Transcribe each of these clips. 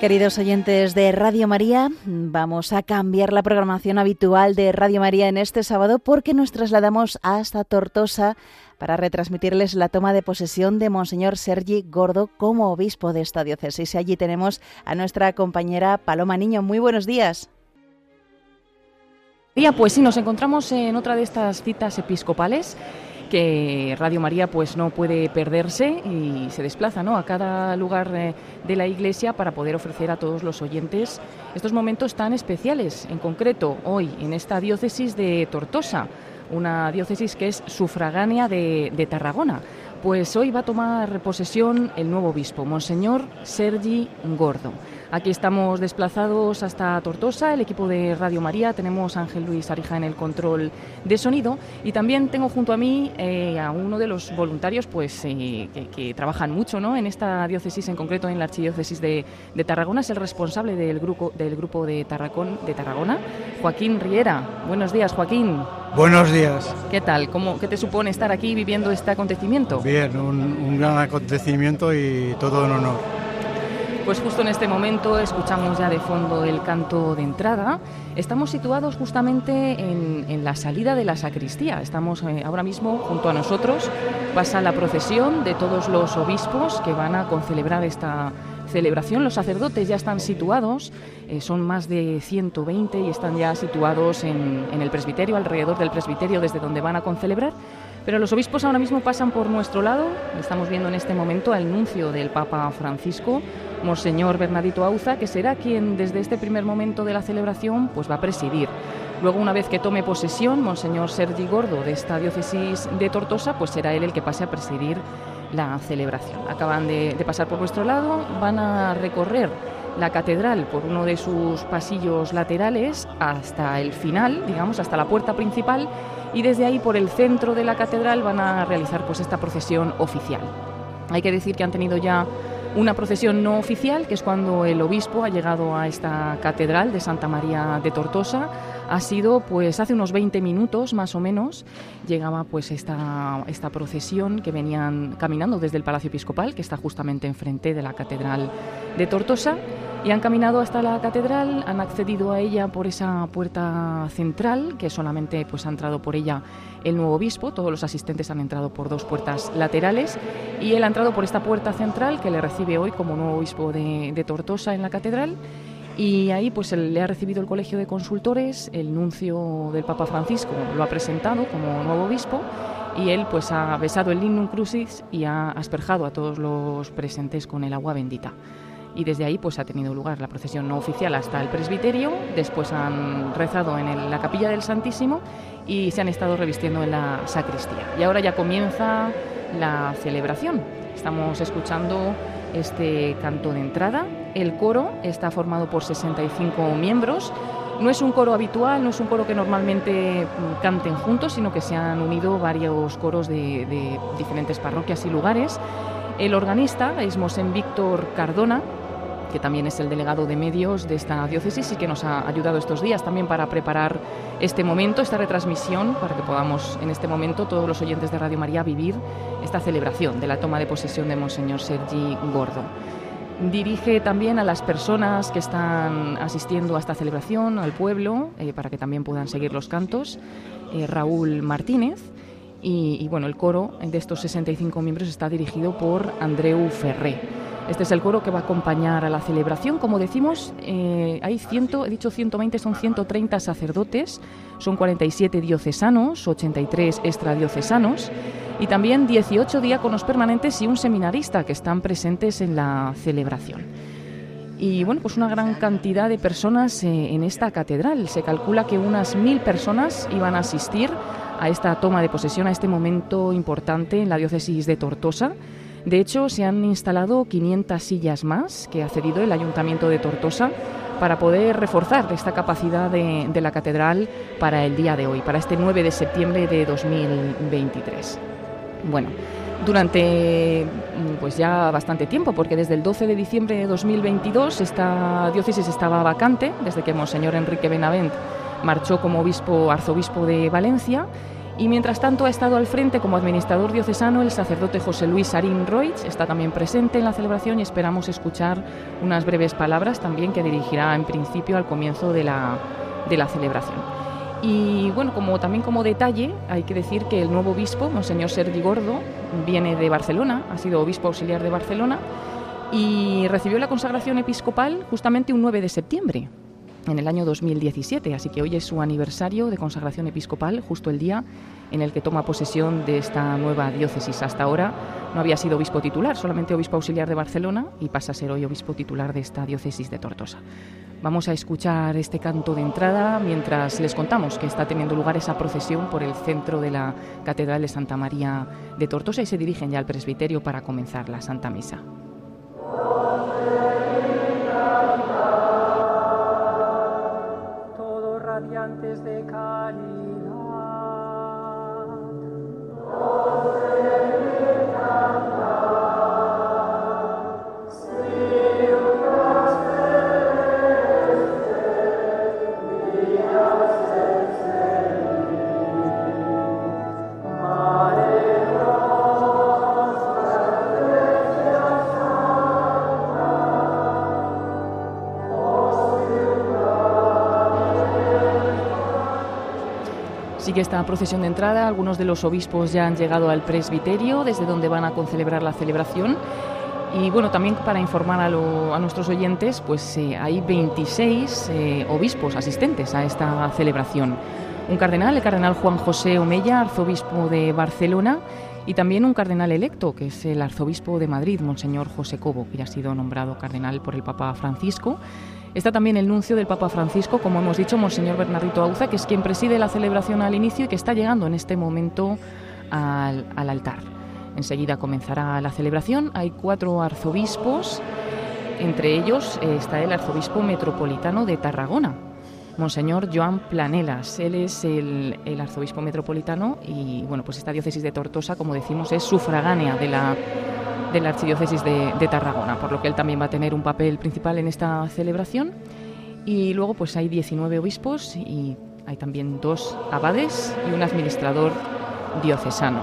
Queridos oyentes de Radio María, vamos a cambiar la programación habitual de Radio María en este sábado porque nos trasladamos hasta Tortosa para retransmitirles la toma de posesión de Monseñor Sergi Gordo como obispo de esta diócesis. Y allí tenemos a nuestra compañera Paloma Niño. Muy buenos días. Pues sí, nos encontramos en otra de estas citas episcopales que Radio María pues no puede perderse y se desplaza ¿no? a cada lugar eh, de la iglesia para poder ofrecer a todos los oyentes estos momentos tan especiales, en concreto hoy en esta diócesis de Tortosa, una diócesis que es sufragánea de, de Tarragona. Pues hoy va a tomar posesión el nuevo obispo, Monseñor Sergi Gordo. Aquí estamos desplazados hasta Tortosa, el equipo de Radio María, tenemos a Ángel Luis Arija en el control de sonido y también tengo junto a mí eh, a uno de los voluntarios pues eh, que, trabajan mucho ¿no? en esta diócesis, en concreto en la archidiócesis de, Tarragona, es el responsable del grupo, del grupo de, Tarracón, de Tarragona, Joaquín Riera. Buenos días, Joaquín. Buenos días. ¿Qué tal? ¿Cómo, ¿Qué te supone estar aquí viviendo este acontecimiento? Bien, un, un gran acontecimiento y todo un honor. Pues justo en este momento escuchamos ya de fondo el canto de entrada. Estamos situados justamente en, la salida de la sacristía. Estamos eh, ahora mismo junto a nosotros. Pasa la procesión de todos los obispos que van a concelebrar esta celebración. Los sacerdotes ya están situados, eh, son más de 120 y están ya situados en, en el presbiterio, alrededor del presbiterio desde donde van a concelebrar. Pero los obispos ahora mismo pasan por nuestro lado. Estamos viendo en este momento al nuncio del Papa Francisco, Monseñor Bernardito Auza, que será quien desde este primer momento de la celebración pues va a presidir. Luego, una vez que tome posesión, Monseñor Sergi Gordo de esta diócesis de Tortosa, pues será él el que pase a presidir la celebración. Acaban de, pasar por nuestro lado, van a recorrer la catedral por uno de sus pasillos laterales hasta el final, digamos, hasta la puerta principal y desde ahí por el centro de la catedral van a realizar pues esta procesión oficial. Hay que decir que han tenido ya una procesión no oficial, que es cuando el obispo ha llegado a esta catedral de Santa María de Tortosa. Ha sido pues hace unos 20 minutos más o menos llegaba pues esta, esta procesión que venían caminando desde el Palacio Episcopal, que está justamente enfrente de la catedral de Tortosa y han caminado hasta la catedral, han accedido a ella por esa puerta central, que solamente pues ha entrado por ella el nuevo obispo, todos los asistentes han entrado por dos puertas laterales y él ha entrado por esta puerta central que le recibe hoy como nuevo obispo de, Tortosa en la catedral. Y ahí pues le ha recibido el colegio de consultores, el nuncio del Papa Francisco lo ha presentado como nuevo obispo y él pues ha besado el lignum crucis y ha asperjado a todos los presentes con el agua bendita y desde ahí pues ha tenido lugar la procesión no oficial hasta el presbiterio, después han rezado en la capilla del Santísimo y se han estado revistiendo en la sacristía. Y ahora ya comienza la celebración. Estamos escuchando este canto de entrada. El coro está formado por 65 miembros. No es un coro habitual, no es un coro que normalmente mm, canten juntos, sino que se han unido varios coros de, de diferentes parroquias y lugares. El organista es Mosén Víctor Cardona, que también es el delegado de medios de esta diócesis y que nos ha ayudado estos días también para preparar este momento, esta retransmisión, para que podamos en este momento todos los oyentes de Radio María vivir esta celebración de la toma de posesión de Monseñor Sergi Gordo. Dirige también a las personas que están asistiendo a esta celebración, al pueblo, eh, para que también puedan seguir los cantos, eh, Raúl Martínez. Y, y, bueno, el coro de estos 65 miembros está dirigido por Andreu Ferré. Este es el coro que va a acompañar a la celebración. Como decimos, eh, hay ciento, he dicho 120, son 130 sacerdotes, son 47 diocesanos, 83 extradiocesanos y también 18 diáconos permanentes y un seminarista que están presentes en la celebración. Y bueno, pues una gran cantidad de personas eh, en esta catedral. Se calcula que unas mil personas iban a asistir a esta toma de posesión, a este momento importante en la diócesis de Tortosa. De hecho, se han instalado 500 sillas más que ha cedido el Ayuntamiento de Tortosa para poder reforzar esta capacidad de, la catedral para el día de hoy, para este 9 de septiembre de 2023. Bueno, durante pues ya bastante tiempo, porque desde el 12 de diciembre de 2022 esta diócesis estaba vacante, desde que Monseñor Enrique Benavent marchó como obispo, arzobispo de Valencia Y mientras tanto ha estado al frente como administrador diocesano el sacerdote José Luis Arín Roig, está también presente en la celebración y esperamos escuchar unas breves palabras también que dirigirá en principio al comienzo de la, de la celebración. Y bueno, como también como detalle, hay que decir que el nuevo obispo, Monseñor Sergi Gordo, viene de Barcelona, ha sido obispo auxiliar de Barcelona y recibió la consagración episcopal justamente un 9 de septiembre en el año 2017, así que hoy es su aniversario de consagración episcopal, justo el día en el que toma posesión de esta nueva diócesis. Hasta ahora no había sido obispo titular, solamente obispo auxiliar de Barcelona y pasa a ser hoy obispo titular de esta diócesis de Tortosa. Vamos a escuchar este canto de entrada mientras les contamos que está teniendo lugar esa procesión por el centro de la Catedral de Santa María de Tortosa y se dirigen ya al presbiterio para comenzar la Santa Misa. Lord. Esta procesión de entrada, algunos de los obispos ya han llegado al presbiterio, desde donde van a concelebrar la celebración. Y bueno, también para informar a, nuestros oyentes, pues eh, hay 26 eh, obispos asistentes a esta celebración. Un cardenal, el cardenal Juan José Omeya, arzobispo de Barcelona, y también un cardenal electo, que es el arzobispo de Madrid, Monseñor José Cobo, que ya ha sido nombrado cardenal por el Papa Francisco. Está también el nuncio del Papa Francisco, como hemos dicho, Monseñor Bernardito Auza, que es quien preside la celebración al inicio y que está llegando en este momento al, altar. Enseguida comenzará la celebración. Hay cuatro arzobispos, entre ellos eh, está el arzobispo metropolitano de Tarragona, Monseñor Joan Planelas. Él es el, el, arzobispo metropolitano y bueno, pues esta diócesis de Tortosa, como decimos, es sufragánea de la de la Archidiócesis de, Tarragona, por lo que él también va a tener un papel principal en esta celebración. Y luego pues hay 19 obispos y hay también dos abades y un administrador diocesano.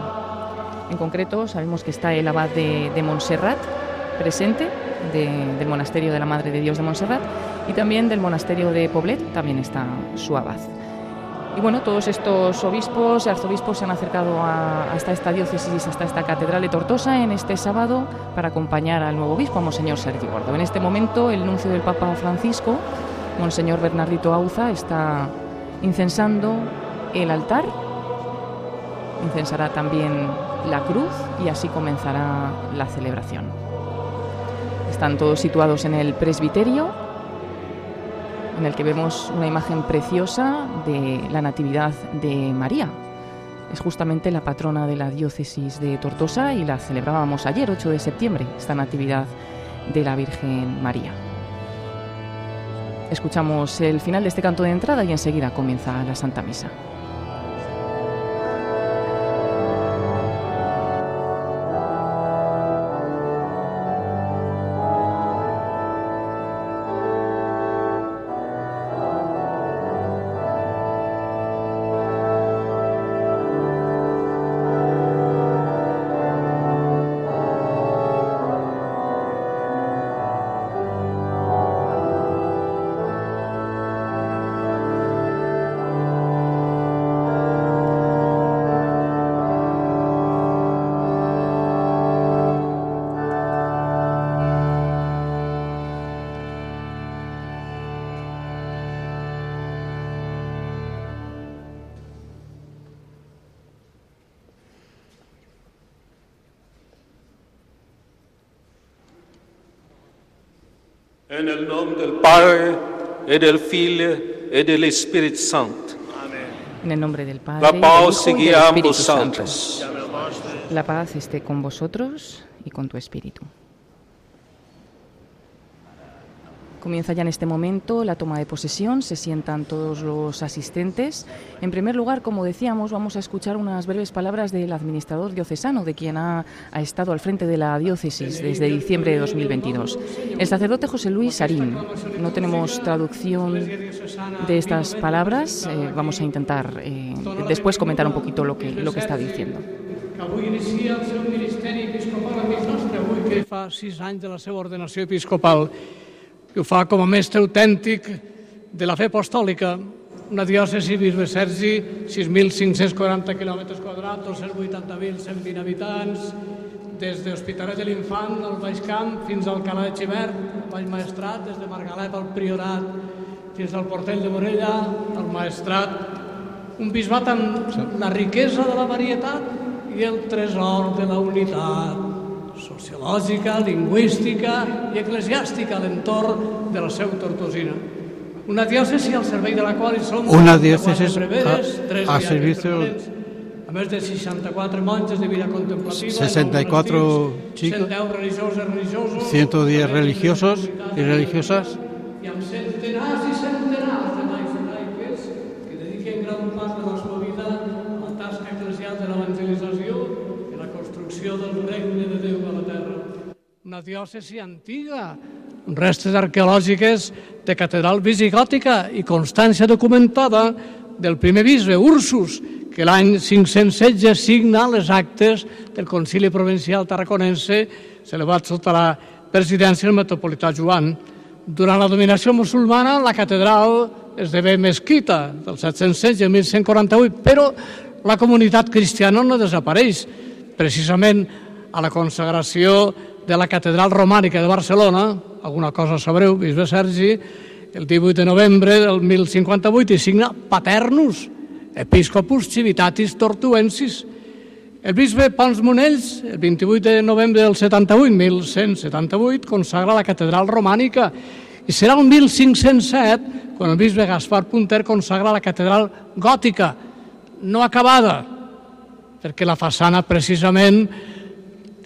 En concreto sabemos que está el abad de, Montserrat presente, del monasterio de la Madre de Dios de Montserrat, y también del monasterio de Poblet también está su abad. Y bueno, todos estos obispos y arzobispos se han acercado hasta esta diócesis, hasta esta catedral de Tortosa en este sábado para acompañar al nuevo obispo, a Monseñor Sergio Gordo. En este momento, el nuncio del Papa Francisco, Monseñor Bernardito Auza, está incensando el altar, incensará también la cruz y así comenzará la celebración. Están todos situados en el presbiterio en el que vemos una imagen preciosa de la Natividad de María. Es justamente la patrona de la diócesis de Tortosa y la celebrábamos ayer, 8 de septiembre, esta Natividad de la Virgen María. Escuchamos el final de este canto de entrada y enseguida comienza la Santa Misa. En el nombre del Padre, y del Hijo, y del Espíritu Santo. En el nombre del Padre, la paz y del Espíritu Santo. La paz esté con vosotros y con tu espíritu. Comienza ya en este momento la toma de posesión, se sientan todos los asistentes. En primer lugar, como decíamos, vamos a escuchar unas breves palabras del administrador diocesano, de quien ha, estado al frente de la diócesis desde diciembre de 2022. El sacerdote José Luis Sarín. No tenemos traducción de estas palabras, eh, vamos a intentar eh, después comentar un poquito lo que, lo que está diciendo. de la seva ordenació episcopal que ho fa com a mestre autèntic de la fe apostòlica, una diòcesi Bisbe Sergi, 6.540 quilòmetres quadrats, 280.120 habitants, des de Hospitalet de l'Infant, al Baix Camp, fins al Calà de Xivert, al Baix Maestrat, des de Margalep al Priorat, fins al Portell de Morella, al Maestrat, un bisbat amb la riquesa de la varietat i el tresor de la unitat sociològica, lingüística i eclesiàstica a l'entorn de la seu tortosina. Una diòcesi al servei de la qual hi som una diòcesi a, a servicio a més de 64 monges de vida contemplativa 64 chicos 110 religiosos religiosos 110 religiosos i religiosas i amb centenars i Una diòcesi antiga, restes arqueològiques de catedral visigòtica i constància documentada del primer bisbe Ursus, que l'any 516 signa les actes del Concili Provincial Tarraconense celebrat sota la presidència del metropolità Joan. Durant la dominació musulmana, la catedral esdevé mesquita del 716 al 1148, però la comunitat cristiana no desapareix. Precisament a la consagració de la catedral romànica de Barcelona, alguna cosa sabreu, bisbe Sergi, el 18 de novembre del 1058 i signa Paternus, Episcopus Civitatis Tortuensis. El bisbe Pons Monells, el 28 de novembre del 78, 1178, consagra la catedral romànica i serà el 1507 quan el bisbe Gaspar Punter consagra la catedral gòtica, no acabada, perquè la façana precisament,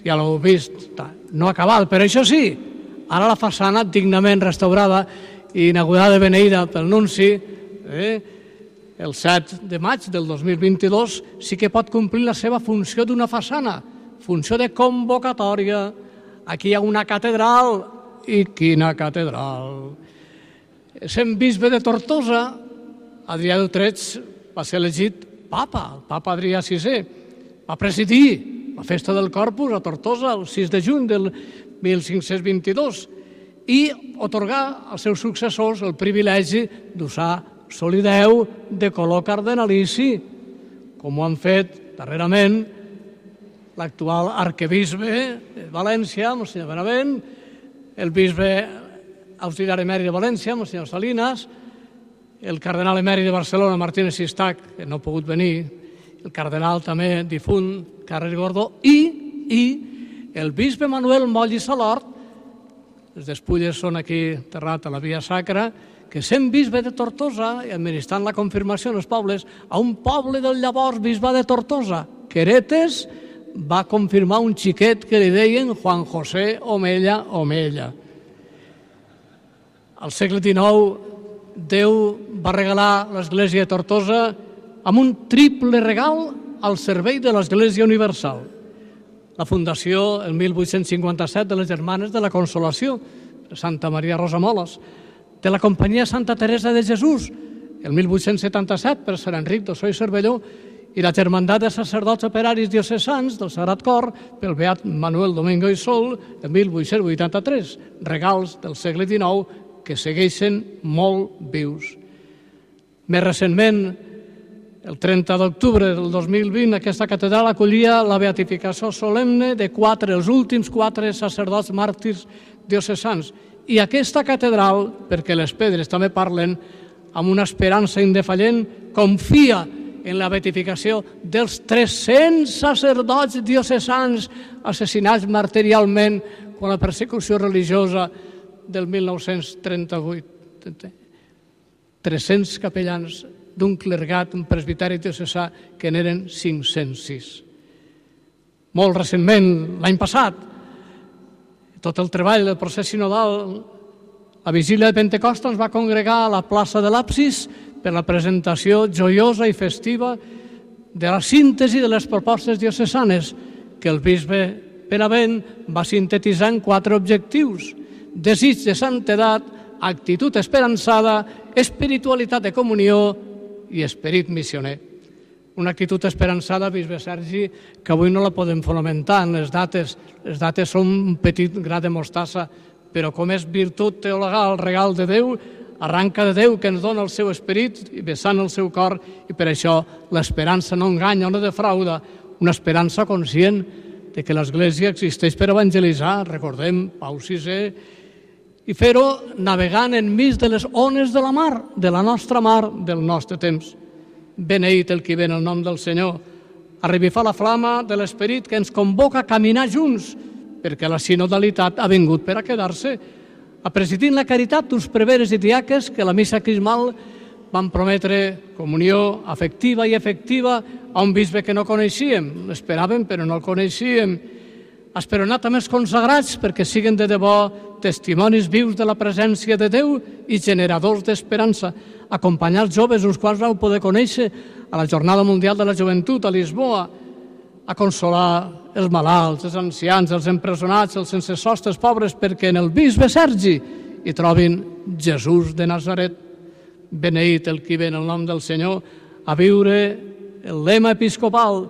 ja l'heu vist, no acabada, però això sí, ara la façana dignament restaurada i inaugurada de beneïda pel nunci, eh, el 7 de maig del 2022, sí que pot complir la seva funció d'una façana, funció de convocatòria. Aquí hi ha una catedral, i quina catedral. Sent bisbe de Tortosa, Adrià d'Utrecht va ser elegit papa, el papa Adrià VI. Va presidir la festa del Corpus a Tortosa el 6 de juny del 1522 i otorgar als seus successors el privilegi d'usar solideu de color cardenalici, com ho han fet darrerament l'actual arquebisbe de València, Monsenyor Benavent, el bisbe auxiliar emèrit de València, Monsenyor Salinas, el cardenal emèrit de Barcelona, Martínez Sistac, que no ha pogut venir, el cardenal també difunt, Carles Gordó, i, i el bisbe Manuel Moll i Salort, les despulles són aquí enterrat a la Via Sacra, que sent bisbe de Tortosa i administrant la confirmació en els pobles, a un poble del llavors bisbe de Tortosa, Queretes, va confirmar un xiquet que li deien Juan José Omella Omella. Al segle XIX, Déu va regalar l'Església de Tortosa amb un triple regal al servei de l'Església Universal. La fundació, el 1857, de les Germanes de la Consolació, Santa Maria Rosa Moles, de la Companyia Santa Teresa de Jesús, el 1877, per Sant Enric d'Ossó i Cervelló, i la Germandat de Sacerdots Operaris Diocesans del Sagrat Cor pel Beat Manuel Domingo i Sol el 1883, regals del segle XIX que segueixen molt vius. Més recentment, el 30 d'octubre del 2020, aquesta catedral acollia la beatificació solemne de quatre, els últims quatre sacerdots màrtirs diocesans. I aquesta catedral, perquè les pedres també parlen, amb una esperança indefallent, confia en la beatificació dels 300 sacerdots diocesans assassinats marterialment quan la persecució religiosa del 1938. 300 capellans d'un clergat, un presbiteri diocesà, que n'eren 506. Molt recentment, l'any passat, tot el treball del procés sinodal La vigília de Pentecosta ens va congregar a la plaça de l'Apsis per la presentació joiosa i festiva de la síntesi de les propostes diocesanes que el bisbe Penavent va sintetitzar en quatre objectius. Desig de santedat, actitud esperançada, espiritualitat de comunió i esperit missioner. Una actitud esperançada, bisbe Sergi, que avui no la podem fonamentar en les dates. Les dates són un petit gra de mostassa, però com és virtut teologal, regal de Déu, arranca de Déu que ens dona el seu esperit i vessant el seu cor i per això l'esperança no enganya, no defrauda, una esperança conscient de que l'Església existeix per evangelitzar, recordem, Pau VI, i fer-ho navegant enmig de les ones de la mar, de la nostra mar, del nostre temps. Beneït el qui ven el nom del Senyor, a revifar la flama de l'Esperit que ens convoca a caminar junts, perquè la sinodalitat ha vingut per a quedar-se, a presidir la caritat d'uns preveres i diaques que la missa crismal van prometre comunió afectiva i efectiva a un bisbe que no coneixíem. L'esperàvem, però no el coneixíem. Esperonat amb els consagrats perquè siguen de debò testimonis vius de la presència de Déu i generadors d'esperança. Acompanyar els joves, uns quals vau poder conèixer a la Jornada Mundial de la Joventut a Lisboa, a consolar els malalts, els ancians, els empresonats, els sense sostres pobres, perquè en el bisbe Sergi hi trobin Jesús de Nazaret. Beneït el qui ve en el nom del Senyor a viure el lema episcopal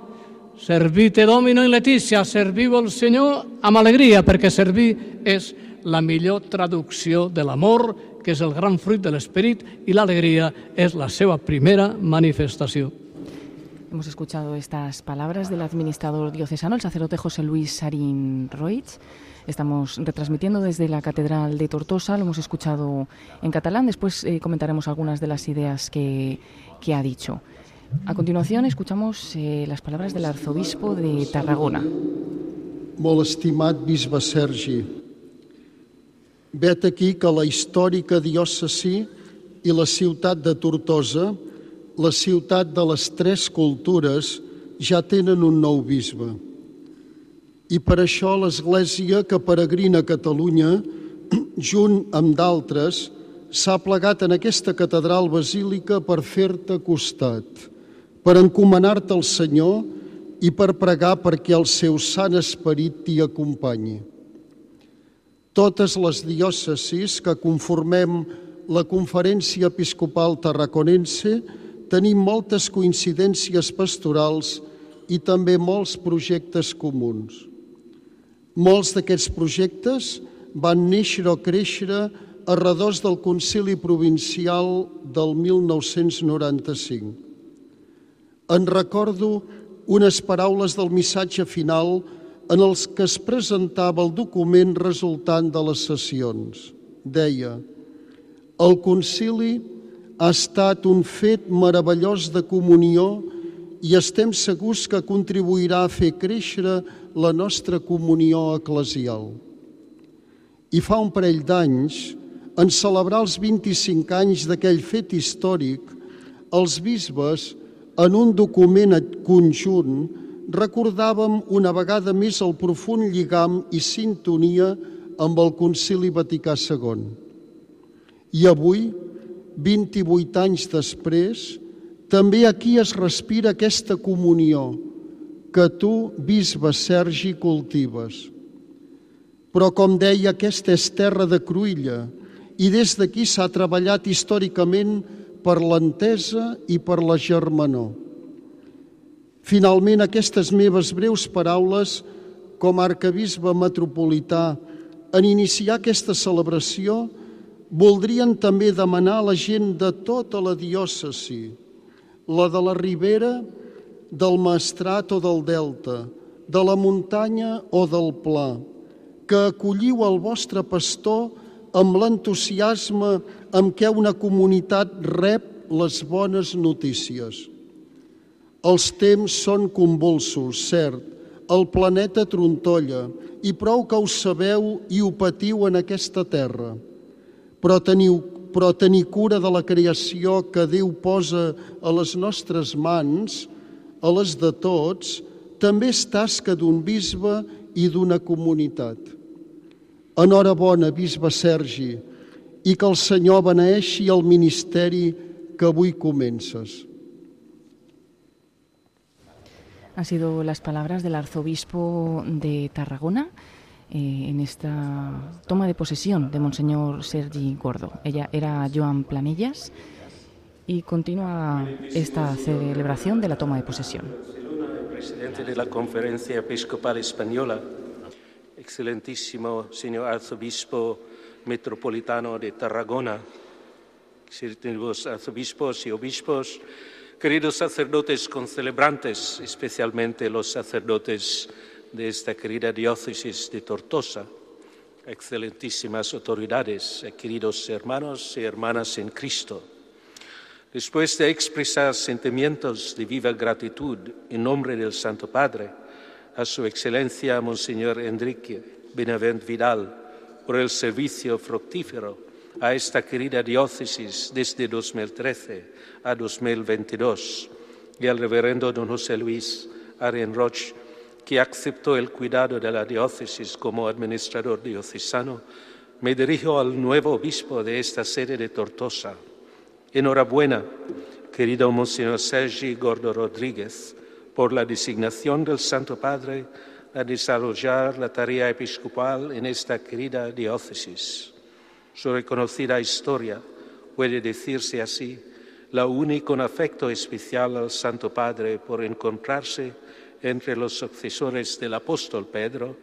Servite Domino in Letícia, serviu el Senyor amb alegria, perquè servir és la millor traducció de l'amor, que és el gran fruit de l'esperit, i l'alegria és la seva primera manifestació. Hemos escuchado estas palabras del administrador diocesano, el sacerdote José Luis Sarín Roig. Estamos retransmitiendo desde la Catedral de Tortosa, lo hemos escuchado en catalán, después eh, comentaremos algunas de las ideas que, que ha dicho. A continuación escuchamos eh, las palabras del arzobispo de Tarragona. Molt estimat bisbe Sergi, vet aquí que la històrica diòcesi i la ciutat de Tortosa, la ciutat de les tres cultures, ja tenen un nou bisbe. I per això l'Església que peregrina a Catalunya, junt amb d'altres, s'ha plegat en aquesta catedral basílica per fer-te costat, per encomanar-te al Senyor i per pregar perquè el seu sant esperit t'hi acompanyi. Totes les diòcesis que conformem la Conferència Episcopal Tarraconense tenim moltes coincidències pastorals i també molts projectes comuns. Molts d'aquests projectes van néixer o créixer a redors del Concili Provincial del 1995. En recordo unes paraules del missatge final en els que es presentava el document resultant de les sessions. Deia, el concili ha estat un fet meravellós de comunió i estem segurs que contribuirà a fer créixer la nostra comunió eclesial. I fa un parell d'anys, en celebrar els 25 anys d'aquell fet històric, els bisbes, en un document conjunt, recordàvem una vegada més el profund lligam i sintonia amb el Concili Vaticà II. I avui, 28 anys després, també aquí es respira aquesta comunió que tu, bisbe Sergi, cultives. Però, com deia, aquesta és terra de cruïlla i des d'aquí s'ha treballat històricament per l'entesa i per la germanor. Finalment, aquestes meves breus paraules com a arcabisbe metropolità en iniciar aquesta celebració voldrien també demanar a la gent de tota la diòcesi, la de la Ribera, del Maestrat o del Delta, de la muntanya o del Pla, que acolliu el vostre pastor amb l'entusiasme amb què una comunitat rep les bones notícies. Els temps són convulsos, cert, el planeta trontolla i prou que ho sabeu i ho patiu en aquesta terra. Però teniu però tenir cura de la creació que Déu posa a les nostres mans, a les de tots, també és tasca d'un bisbe i d'una comunitat. Enhorabona, bisbe Sergi, i que el Senyor beneixi el ministeri que avui comences. Han sido las palabras del arzobispo de Tarragona eh, en esta toma de posesión de Monseñor Sergi Gordo. Ella era Joan Planillas y continúa esta celebración de la toma de posesión. Presidente de la Conferencia Episcopal Española, excelentísimo señor arzobispo metropolitano de Tarragona, excelentísimos arzobispos y obispos, queridos sacerdotes concelebrantes, especialmente los sacerdotes de esta querida diócesis de Tortosa, excelentísimas autoridades, queridos hermanos y hermanas en Cristo. Después de expresar sentimientos de viva gratitud en nombre del Santo Padre a su excelencia Monseñor Enrique Benavent Vidal por el servicio fructífero a esta querida diócesis desde 2013 a 2022 y al reverendo don José Luis Arenroch que aceptó el cuidado de la diócesis como administrador diocesano, me dirijo al nuevo obispo de esta sede de Tortosa. Enhorabuena, querido Monseñor Sergi Gordo Rodríguez, por la designación del Santo Padre a desarrollar la tarea episcopal en esta querida diócesis. Su reconocida historia puede decirse así, la une con afecto especial al Santo Padre por encontrarse entre los sucesores del apóstol Pedro,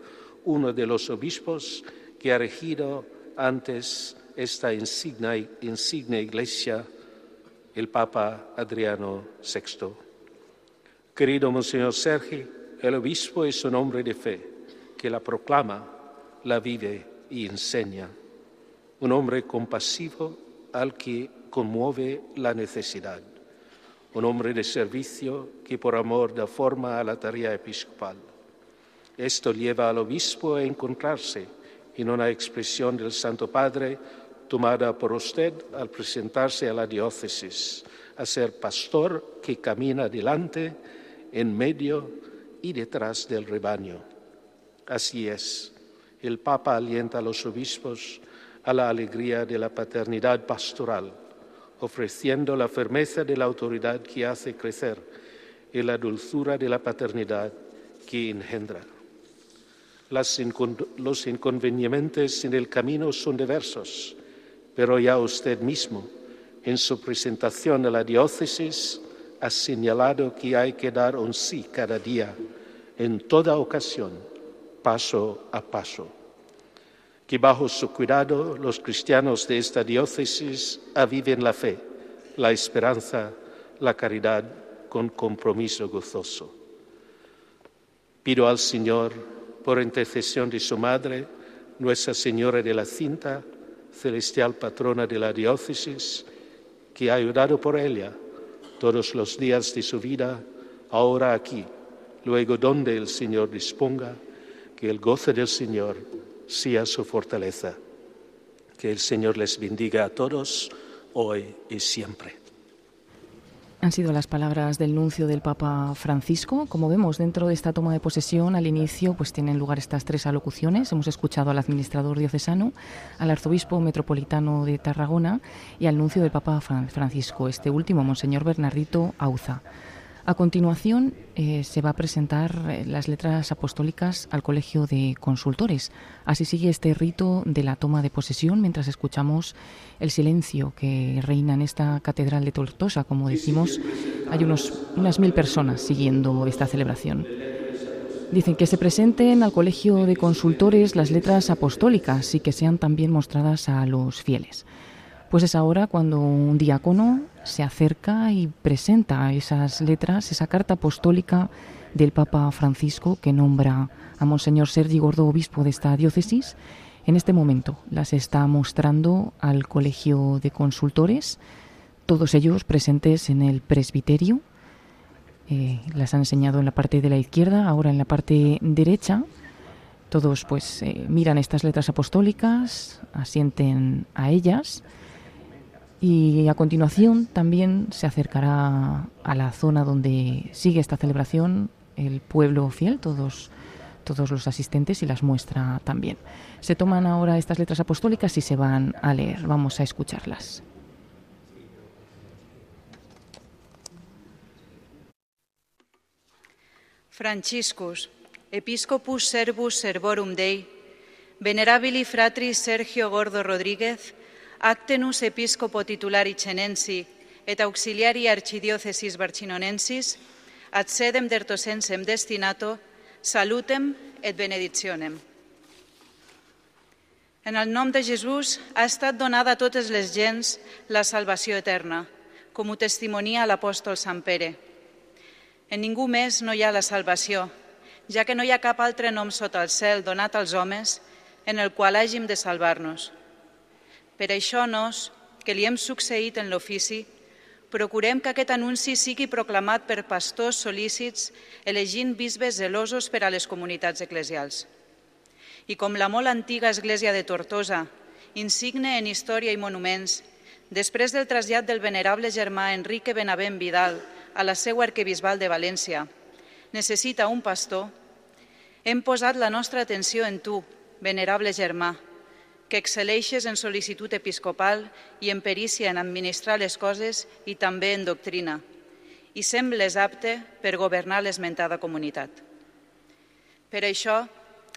uno de los obispos que ha regido antes esta insignia, insigne iglesia, el Papa Adriano VI. Querido Monseñor Sergi, el obispo es un hombre de fe que la proclama, la vive y enseña. Un hombre compasivo al que conmueve la necesidad un hombre de servicio que por amor da forma a la tarea episcopal. Esto lleva al obispo a encontrarse en una expresión del Santo Padre tomada por usted al presentarse a la diócesis, a ser pastor que camina delante, en medio y detrás del rebaño. Así es, el Papa alienta a los obispos a la alegría de la paternidad pastoral ofreciendo la firmeza de la autoridad que hace crecer y la dulzura de la paternidad que engendra. los inconvenientes en el camino son diversos, pero ya usted mismo, en su presentación a la diócesis, ha señalado que hay que dar un sí cada día, en toda ocasión, paso a paso que bajo su cuidado los cristianos de esta diócesis aviven la fe, la esperanza, la caridad con compromiso gozoso. Pido al Señor, por intercesión de su Madre, Nuestra Señora de la Cinta, celestial patrona de la diócesis, que ayudado por ella todos los días de su vida, ahora aquí, luego donde el Señor disponga, que el goce del Señor sea su fortaleza. Que el Señor les bendiga a todos hoy y siempre. Han sido las palabras del nuncio del Papa Francisco. Como vemos, dentro de esta toma de posesión, al inicio, pues tienen lugar estas tres alocuciones. Hemos escuchado al administrador diocesano, al arzobispo metropolitano de Tarragona y al nuncio del Papa Francisco, este último, Monseñor Bernardito Auza. A continuación eh, se va a presentar eh, las letras apostólicas al Colegio de Consultores. Así sigue este rito de la toma de posesión mientras escuchamos el silencio que reina en esta catedral de Tortosa. Como decimos, hay unos, unas mil personas siguiendo esta celebración. Dicen que se presenten al Colegio de Consultores las letras apostólicas y que sean también mostradas a los fieles. Pues es ahora cuando un diácono se acerca y presenta esas letras, esa carta apostólica del Papa Francisco que nombra a Monseñor Sergi Gordo, obispo de esta diócesis. En este momento las está mostrando al Colegio de Consultores, todos ellos presentes en el presbiterio. Eh, las han enseñado en la parte de la izquierda, ahora en la parte derecha. Todos pues eh, miran estas letras apostólicas, asienten a ellas y a continuación también se acercará a la zona donde sigue esta celebración el pueblo fiel, todos, todos los asistentes y las muestra también. Se toman ahora estas letras apostólicas y se van a leer. Vamos a escucharlas. Franciscus, Episcopus Servus Servorum Dei, Venerabili Fratri Sergio Gordo Rodríguez, Actenus Episcopo Titulari Cenensi et Auxiliari Archidiocesis Barcinonensis, ad sedem dertosensem destinato, salutem et benedictionem. En el nom de Jesús ha estat donada a totes les gens la salvació eterna, com ho testimonia l'apòstol Sant Pere. En ningú més no hi ha la salvació, ja que no hi ha cap altre nom sota el cel donat als homes en el qual hàgim de salvar-nos. Per això nos, que li hem succeït en l'ofici, procurem que aquest anunci sigui proclamat per pastors solícits, elegint bisbes zelosos per a les comunitats eclesials. I com la molt antiga església de Tortosa, insigne en història i monuments, després del trasllat del venerable germà Enrique Benavent Vidal a la seva arquebisbal de València, necessita un pastor, hem posat la nostra atenció en tu, venerable germà, que excel·leixes en sol·licitud episcopal i en perícia en administrar les coses i també en doctrina, i sembles apte per governar l'esmentada comunitat. Per això,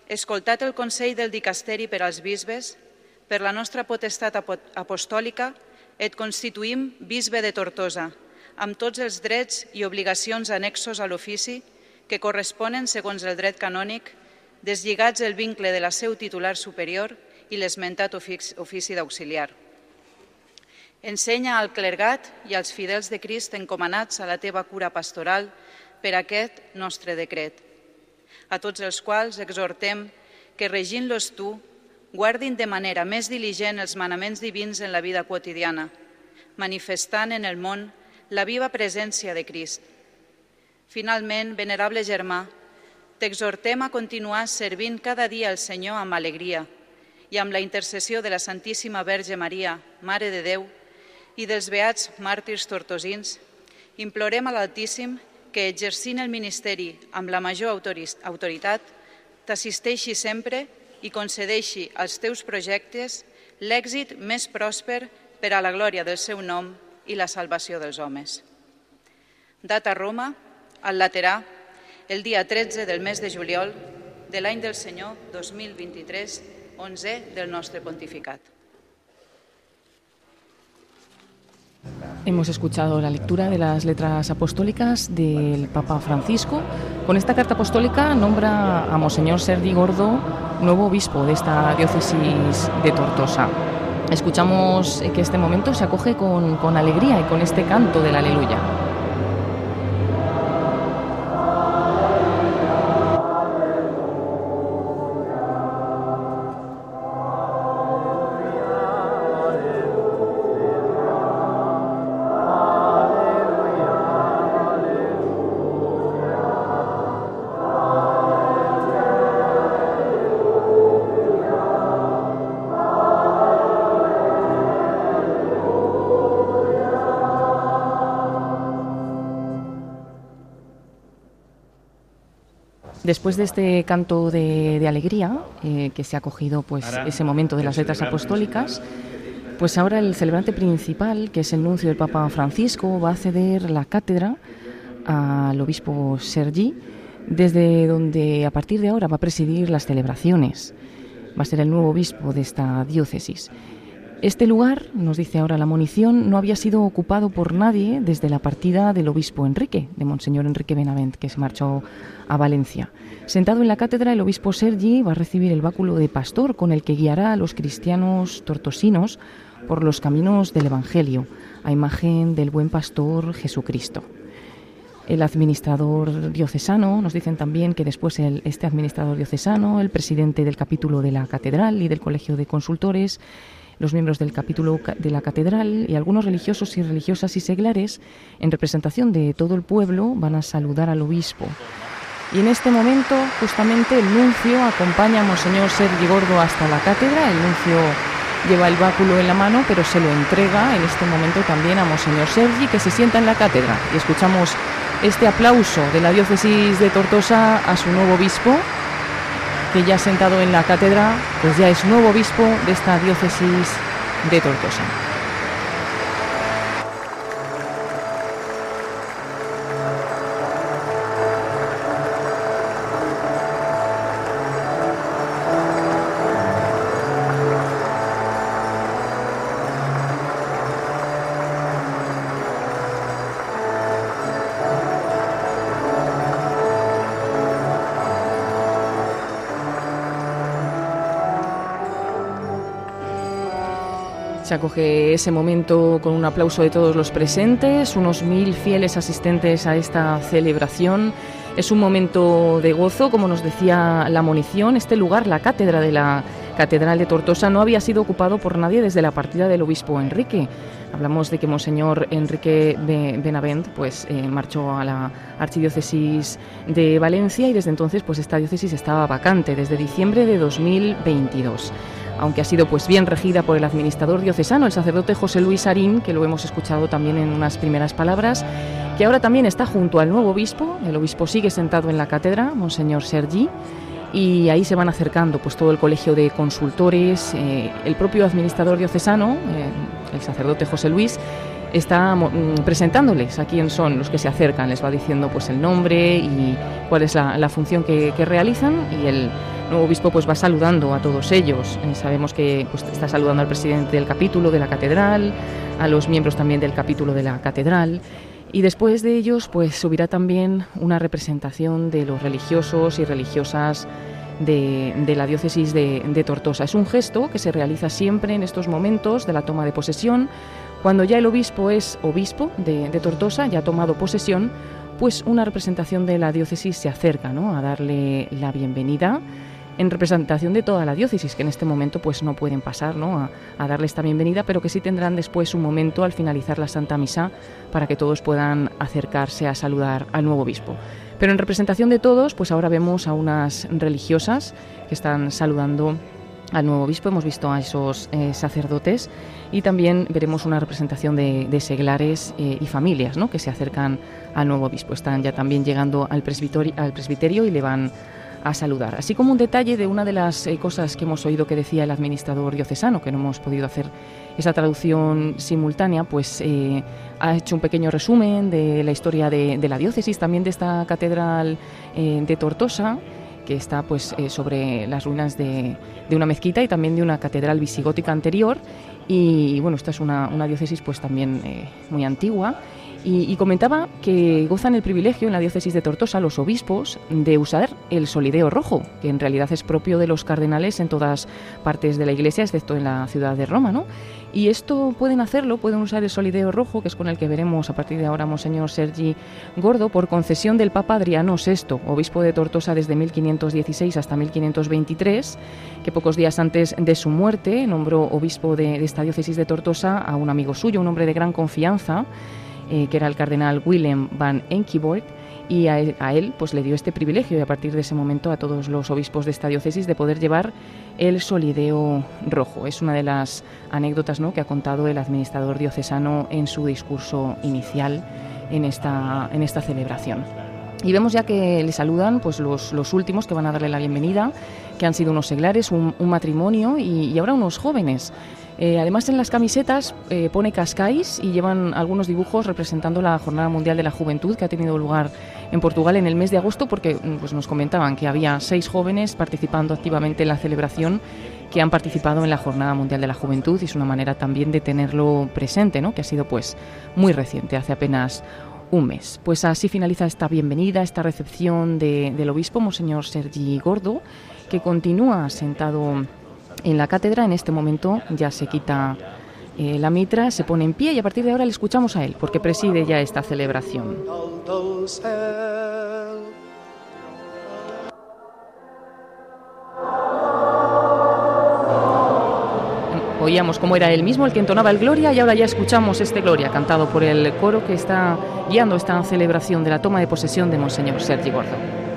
escoltat el Consell del Dicasteri per als bisbes, per la nostra potestat apostòlica, et constituïm bisbe de Tortosa, amb tots els drets i obligacions annexos a l'ofici que corresponen segons el dret canònic, deslligats el vincle de la seu titular superior i l'esmentat ofici d'auxiliar. Ensenya al clergat i als fidels de Crist encomanats a la teva cura pastoral per aquest nostre decret, a tots els quals exhortem que, regint-los tu, guardin de manera més diligent els manaments divins en la vida quotidiana, manifestant en el món la viva presència de Crist. Finalment, venerable germà, t'exhortem a continuar servint cada dia el Senyor amb alegria, i amb la intercessió de la Santíssima Verge Maria, Mare de Déu, i dels beats màrtirs tortosins, implorem a l'Altíssim que, exercint el ministeri amb la major autoritat, t'assisteixi sempre i concedeixi als teus projectes l'èxit més pròsper per a la glòria del seu nom i la salvació dels homes. Data Roma, al Laterà, el dia 13 del mes de juliol de l'any del Senyor 2023, 11 del nuestro pontificat. Hemos escuchado la lectura de las letras apostólicas del Papa Francisco. Con esta carta apostólica nombra a Monseñor Sergi Gordo nuevo obispo de esta diócesis de Tortosa. Escuchamos que este momento se acoge con, con alegría y con este canto del aleluya. Después de este canto de, alegría, eh, que se ha cogido pues, ese momento de las letras apostólicas, pues ahora el celebrante principal, que es el nuncio del Papa Francisco, va a ceder la cátedra al obispo Sergi, desde donde a partir de ahora va a presidir las celebraciones. Va a ser el nuevo obispo de esta diócesis. Este lugar, nos dice ahora la munición, no había sido ocupado por nadie desde la partida del obispo Enrique, de Monseñor Enrique Benavent, que se marchó a Valencia. Sentado en la cátedra, el obispo Sergi va a recibir el báculo de pastor con el que guiará a los cristianos tortosinos por los caminos del Evangelio, a imagen del buen pastor Jesucristo. El administrador diocesano, nos dicen también que después este administrador diocesano, el presidente del capítulo de la catedral y del colegio de consultores, los miembros del capítulo de la catedral y algunos religiosos y religiosas y seglares, en representación de todo el pueblo, van a saludar al obispo. Y en este momento, justamente, el nuncio acompaña a Monseñor Sergi Gordo hasta la cátedra. El nuncio lleva el báculo en la mano, pero se lo entrega en este momento también a Monseñor Sergi, que se sienta en la cátedra. Y escuchamos este aplauso de la diócesis de Tortosa a su nuevo obispo que ya sentado en la cátedra, pues ya es nuevo obispo de esta diócesis de Tortosa. Se acoge ese momento con un aplauso de todos los presentes, unos mil fieles asistentes a esta celebración. Es un momento de gozo, como nos decía la munición. Este lugar, la cátedra de la Catedral de Tortosa, no había sido ocupado por nadie desde la partida del obispo Enrique. Hablamos de que Monseñor Enrique Benavent pues, eh, marchó a la archidiócesis de Valencia y desde entonces pues, esta diócesis estaba vacante, desde diciembre de 2022 aunque ha sido pues bien regida por el administrador diocesano, el sacerdote José Luis Arín, que lo hemos escuchado también en unas primeras palabras, que ahora también está junto al nuevo obispo, el obispo sigue sentado en la cátedra, Monseñor Sergi, y ahí se van acercando pues todo el colegio de consultores, eh, el propio administrador diocesano, eh, el sacerdote José Luis, está mm, presentándoles a quién son los que se acercan, les va diciendo pues el nombre y cuál es la, función que, realizan y el nuevo obispo pues va saludando a todos ellos. Eh, sabemos que pues, está saludando al presidente del capítulo de la catedral, a los miembros también del capítulo de la catedral. Y después de ellos, pues subirá también una representación de los religiosos y religiosas de, la diócesis de, Tortosa. Es un gesto que se realiza siempre en estos momentos de la toma de posesión, cuando ya el obispo es obispo de, Tortosa, ya ha tomado posesión, pues una representación de la diócesis se acerca ¿no? a darle la bienvenida en representación de toda la diócesis, que en este momento pues no pueden pasar ¿no? A, a, darle esta bienvenida, pero que sí tendrán después un momento al finalizar la Santa Misa para que todos puedan acercarse a saludar al nuevo obispo. Pero en representación de todos, pues ahora vemos a unas religiosas que están saludando al nuevo obispo, hemos visto a esos eh, sacerdotes y también veremos una representación de, seglares eh, y familias ¿no? que se acercan al nuevo obispo. Están ya también llegando al presbiterio, al presbiterio y le van a saludar. Así como un detalle de una de las eh, cosas que hemos oído que decía el administrador diocesano, que no hemos podido hacer esa traducción simultánea, pues ha hecho un pequeño resumen de la historia de, la diócesis, también de esta catedral de Tortosa que está pues sobre las ruinas de, una mezquita y también de una catedral visigótica anterior. Y bueno esta es una, una diócesis pues también muy antigua y, comentaba que gozan el privilegio en la diócesis de Tortosa los obispos de usar el solideo rojo, que en realidad es propio de los cardenales en todas partes de la iglesia, excepto en la ciudad de Roma, ¿no? Y esto pueden hacerlo, pueden usar el solideo rojo, que es con el que veremos a partir de ahora Monseñor Sergi Gordo, por concesión del Papa Adriano VI, obispo de Tortosa desde 1516 hasta 1523, que pocos días antes de su muerte nombró obispo de, de esta diócesis de Tortosa a un amigo suyo, un hombre de gran confianza, eh, que era el cardenal Willem van Enkivoort, y a él, pues le dio este privilegio y a partir de ese momento a todos los obispos de esta diócesis de poder llevar el solideo rojo. Es una de las anécdotas ¿no? que ha contado el administrador diocesano en su discurso inicial en esta, en esta celebración. Y vemos ya que le saludan pues los, los, últimos que van a darle la bienvenida, que han sido unos seglares, un, matrimonio y, ahora unos jóvenes. Eh, además en las camisetas eh, pone Cascais y llevan algunos dibujos representando la Jornada Mundial de la Juventud que ha tenido lugar en Portugal en el mes de agosto porque mm, pues, nos comentaban que había seis jóvenes participando activamente en la celebración que han participado en la Jornada Mundial de la Juventud y es una manera también de tenerlo presente, ¿no? que ha sido pues muy reciente, hace apenas un mes. Pues así finaliza esta bienvenida, esta recepción del obispo, Monseñor Sergi Gordo, que continúa sentado en la cátedra. En este momento ya se quita eh, la mitra, se pone en pie y a partir de ahora le escuchamos a él, porque preside ya esta celebración. Oíamos cómo era él mismo el que entonaba el Gloria y ahora ya escuchamos este Gloria cantado por el coro que está guiando esta celebración de la toma de posesión de Monseñor Sergi Gordo.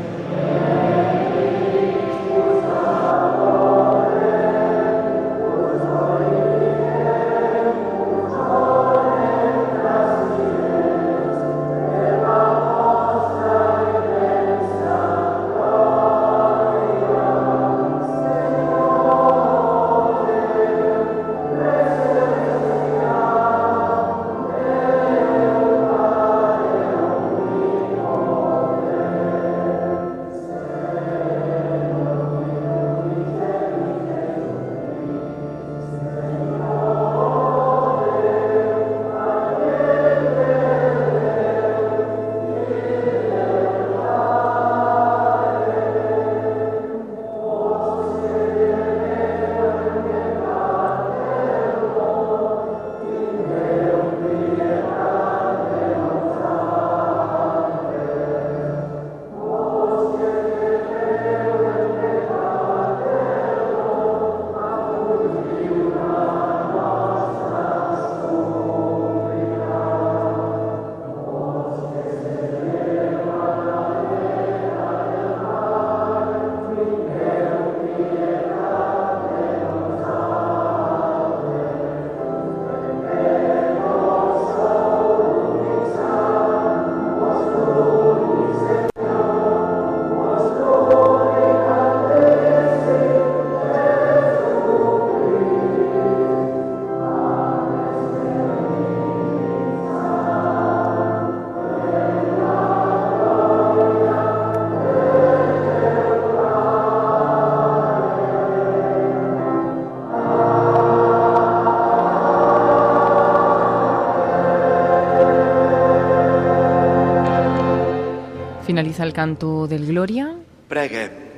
Canto del Gloria.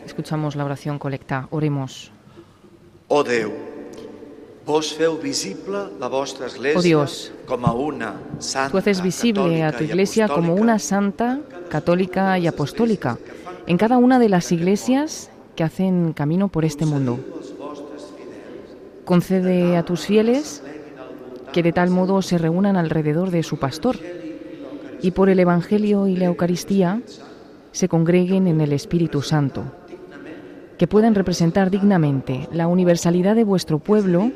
Escuchamos la oración colecta. Oremos. Oh Déu, vos feu visible la vostra església Oh Dios, una santa, Tú haces visible a tu iglesia como una santa, católica y apostólica en cada una de las iglesias que hacen camino por este mundo. Concede a tus fieles que de tal modo se reúnan alrededor de su pastor y por el Evangelio y la Eucaristía se congreguen en el Espíritu Santo, que puedan representar dignamente la universalidad de vuestro pueblo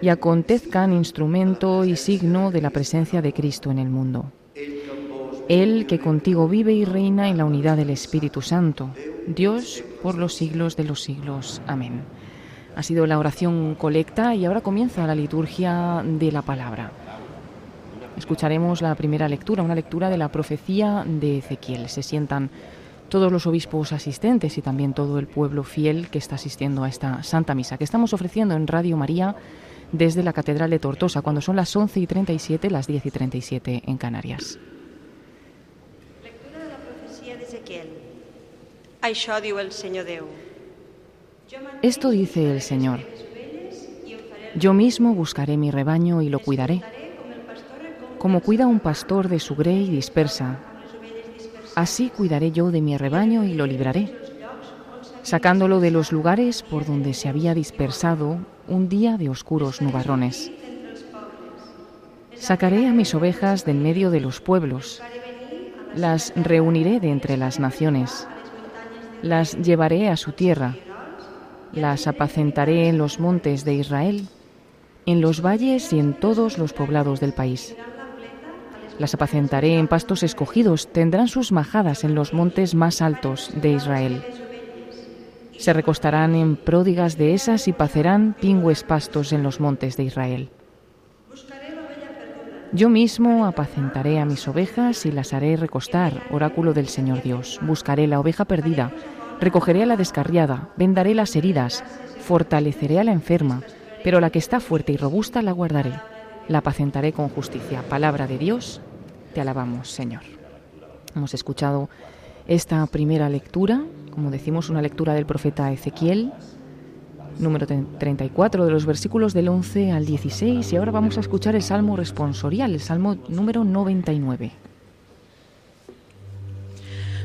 y acontezcan instrumento y signo de la presencia de Cristo en el mundo. Él que contigo vive y reina en la unidad del Espíritu Santo, Dios por los siglos de los siglos. Amén. Ha sido la oración colecta y ahora comienza la liturgia de la palabra. Escucharemos la primera lectura, una lectura de la profecía de Ezequiel. Se sientan todos los obispos asistentes y también todo el pueblo fiel que está asistiendo a esta Santa Misa que estamos ofreciendo en Radio María desde la Catedral de Tortosa, cuando son las 11 y 37, las 10 y 37 en Canarias. Lectura de la profecía de Ezequiel. Això diu el Senyor Déu. Esto dice el Señor. Yo mismo buscaré mi rebaño y lo cuidaré, como cuida un pastor de su grey dispersa. Así cuidaré yo de mi rebaño y lo libraré, sacándolo de los lugares por donde se había dispersado un día de oscuros nubarrones. Sacaré a mis ovejas de en medio de los pueblos, las reuniré de entre las naciones, las llevaré a su tierra, las apacentaré en los montes de Israel, en los valles y en todos los poblados del país. Las apacentaré en pastos escogidos, tendrán sus majadas en los montes más altos de Israel. Se recostarán en pródigas dehesas y pacerán pingües pastos en los montes de Israel. Yo mismo apacentaré a mis ovejas y las haré recostar, oráculo del Señor Dios. Buscaré la oveja perdida, recogeré a la descarriada, vendaré las heridas, fortaleceré a la enferma, pero la que está fuerte y robusta la guardaré. La apacentaré con justicia. Palabra de Dios, te alabamos, Señor. Hemos escuchado esta primera lectura, como decimos, una lectura del profeta Ezequiel, número 34 de los versículos del 11 al 16 y ahora vamos a escuchar el Salmo responsorial, el Salmo número 99.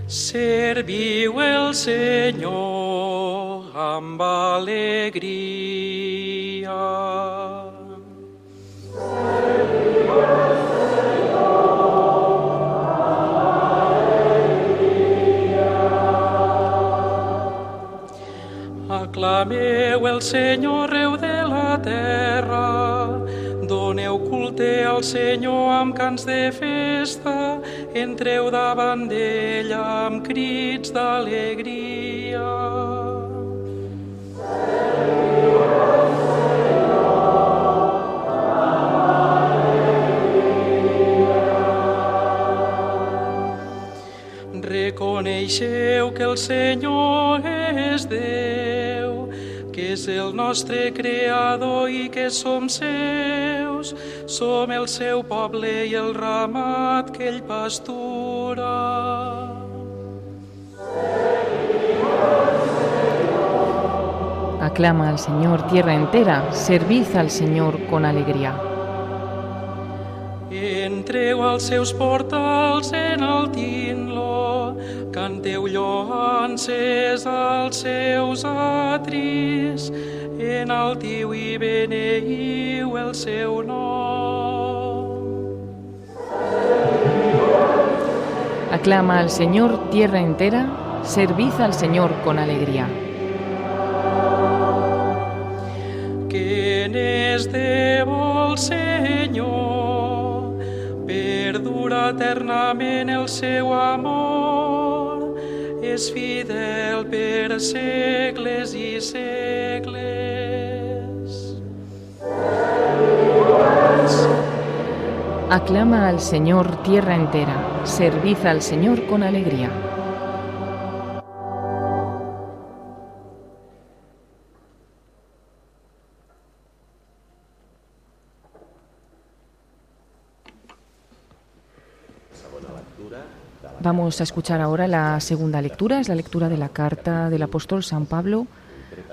Serviu el Senyor amb alegria. Aclameu el Senyor, reu de la terra, doneu culte al Senyor amb cants de festa, entreu davant d'ell amb crits d'alegria. Reconeixeu que el Senyor és Déu, que és el nostre Creador i que som seus, som el seu poble i el ramat que ell pastura. Aclama al Señor tierra entera, servid al Señor con alegría. Entreu als seus portals enaltint-lo, canteu lloances als seus atris, enaltiu i beneiu el seu nom. Aclama al Señor tierra entera, servid al Señor con alegría. Que n'és de vol, Senyor, perdura eternament el seu amor, és fidel per segles i segles. Aclama al Señor tierra entera, servid al Señor con alegría. Vamos a escuchar ahora la segunda lectura, es la lectura de la carta del apóstol San Pablo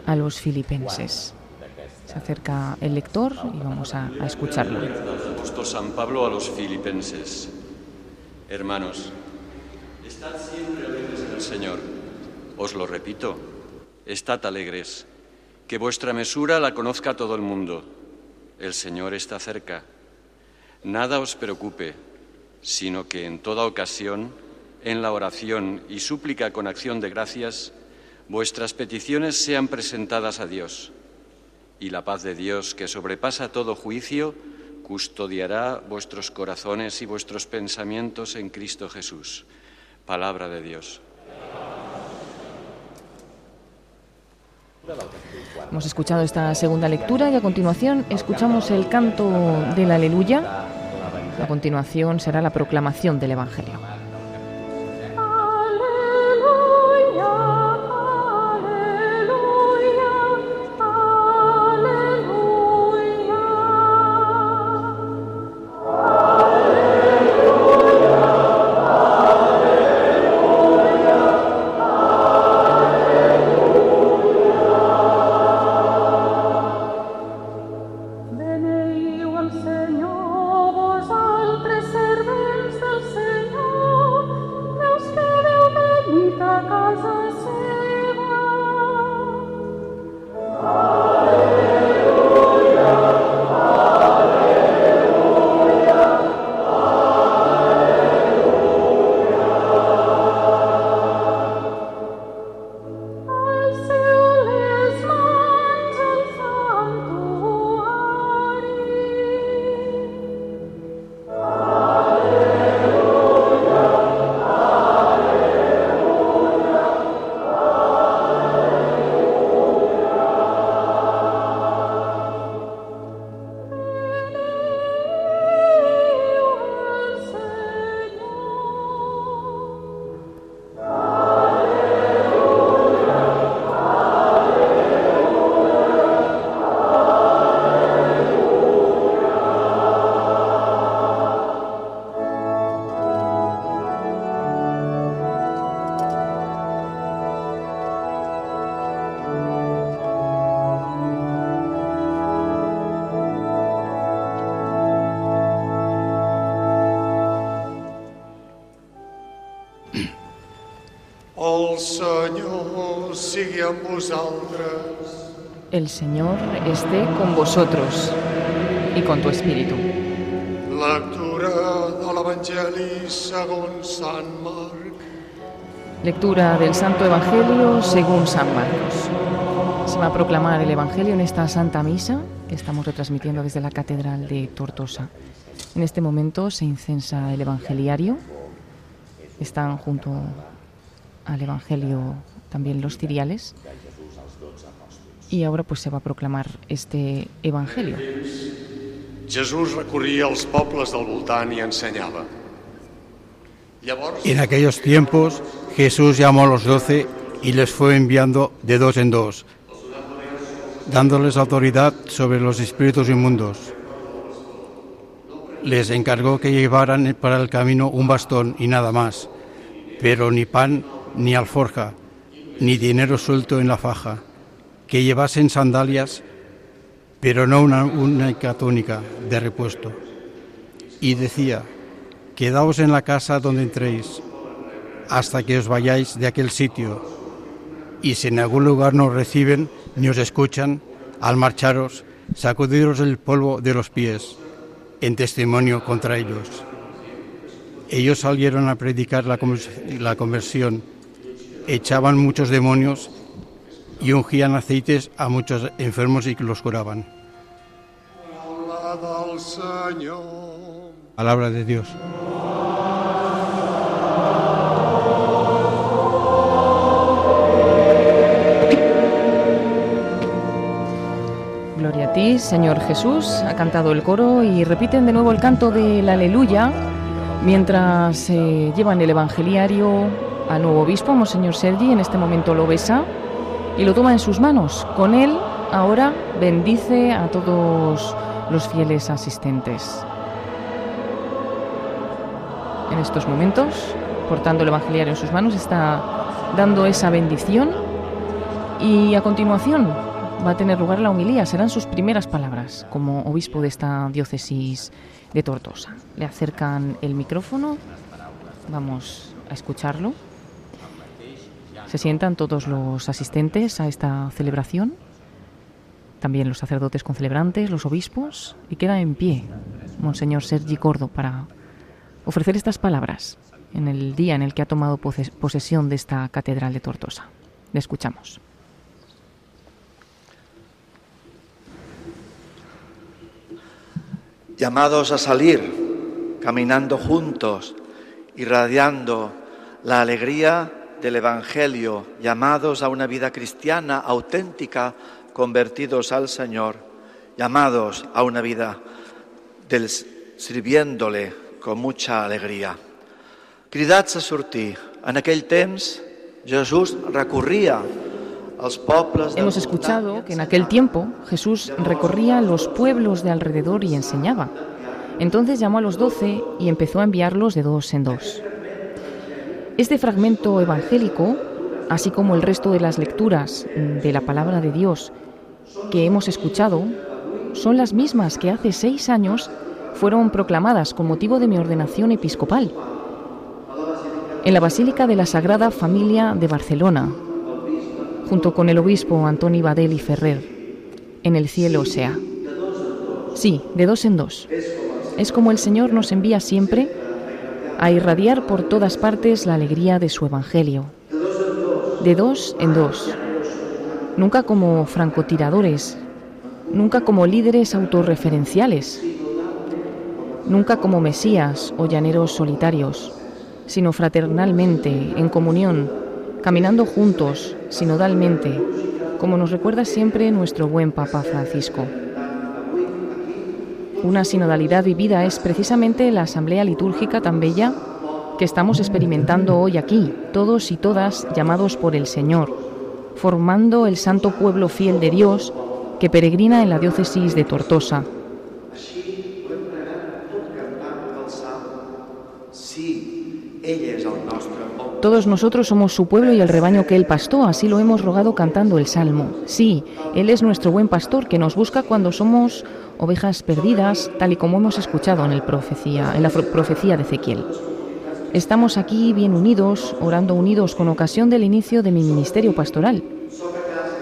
a los filipenses. Se acerca el lector y vamos a, a escucharlo. Apóstol San Pablo a los filipenses. Hermanos, estad siempre alegres en el Señor. Os lo repito, estad alegres. Que vuestra mesura la conozca todo el mundo. El Señor está cerca. Nada os preocupe, sino que en toda ocasión, en la oración y súplica con acción de gracias, vuestras peticiones sean presentadas a Dios. Y la paz de Dios, que sobrepasa todo juicio, custodiará vuestros corazones y vuestros pensamientos en Cristo Jesús. Palabra de Dios. Hemos escuchado esta segunda lectura y a continuación escuchamos el canto del aleluya. A continuación será la proclamación del Evangelio. El Señor esté con vosotros y con tu espíritu. Lectura del Santo Evangelio según San Marcos. Se va a proclamar el Evangelio en esta Santa Misa que estamos retransmitiendo desde la Catedral de Tortosa. En este momento se incensa el Evangeliario. Están junto al Evangelio también los ciriales. Y ahora pues se va a proclamar este Evangelio. Jesús recorria els pobles del voltant i ensenyava. Llavors, En aquellos tiempos Jesús llamó a los doce y les fue enviando de dos en dos, dándoles autoridad sobre los espíritus inmundos. Les encargó que llevaran para el camino un bastón y nada más, pero ni pan ni alforja, ni dinero suelto en la faja, que llevasen sandalias, pero no una única túnica de repuesto. Y decía, quedaos en la casa donde entréis, hasta que os vayáis de aquel sitio. Y si en algún lugar no reciben ni os escuchan, al marcharos, sacudiros el polvo de los pies, en testimonio contra ellos. Ellos salieron a predicar la conversión, echaban muchos demonios y ungían aceites a muchos enfermos y los curaban. Palabra de Dios. Gloria a ti, Señor Jesús. Ha cantado el coro y repiten de nuevo el canto del aleluya mientras eh, llevan el evangeliario al nuevo obispo, Monseñor Sergi. En este momento lo besa y lo toma en sus manos. Con él ahora bendice a todos los fieles asistentes. En estos momentos portando el evangeliario en sus manos, está dando esa bendición y a continuación va a tener lugar la humilía, serán sus primeras palabras como obispo de esta diócesis de Tortosa. Le acercan el micrófono, vamos a escucharlo. Se sientan todos los asistentes a esta celebración, también los sacerdotes concelebrantes, los obispos, y queda en pie Monseñor Sergi Cordo para ofrecer estas palabras en el día en el que ha tomado posesión de esta catedral de Tortosa. Le escuchamos. Llamados a salir, caminando juntos, irradiando la alegría del Evangelio, llamados a una vida cristiana auténtica, convertidos al Señor, llamados a una vida del, sirviéndole con mucha alegría. Cridats a sortir. En aquell temps, Jesús recorría Hemos escuchado que en aquel tiempo Jesús recorría los pueblos de alrededor y enseñaba. Entonces llamó a los doce y empezó a enviarlos de dos en dos. Este fragmento evangélico, así como el resto de las lecturas de la palabra de Dios que hemos escuchado, son las mismas que hace seis años fueron proclamadas con motivo de mi ordenación episcopal en la Basílica de la Sagrada Familia de Barcelona, junto con el obispo Antoni Badel y Ferrer, en el cielo sea. Sí, de dos en dos. Es como el Señor nos envía siempre a irradiar por todas partes la alegría de su Evangelio. De dos en dos. Nunca como francotiradores, nunca como líderes autorreferenciales, nunca como mesías o llaneros solitarios, sino fraternalmente, en comunión, caminando juntos, sinodalmente, como nos recuerda siempre nuestro buen Papa Francisco. Una sinodalidad vivida es precisamente la asamblea litúrgica tan bella que estamos experimentando hoy aquí, todos y todas llamados por el Señor, formando el santo pueblo fiel de Dios que peregrina en la diócesis de Tortosa. Todos nosotros somos su pueblo y el rebaño que él pastó, así lo hemos rogado cantando el Salmo. Sí, Él es nuestro buen pastor que nos busca cuando somos ovejas perdidas, tal y como hemos escuchado en, el profecía, en la profecía de Ezequiel. Estamos aquí bien unidos, orando unidos con ocasión del inicio de mi ministerio pastoral.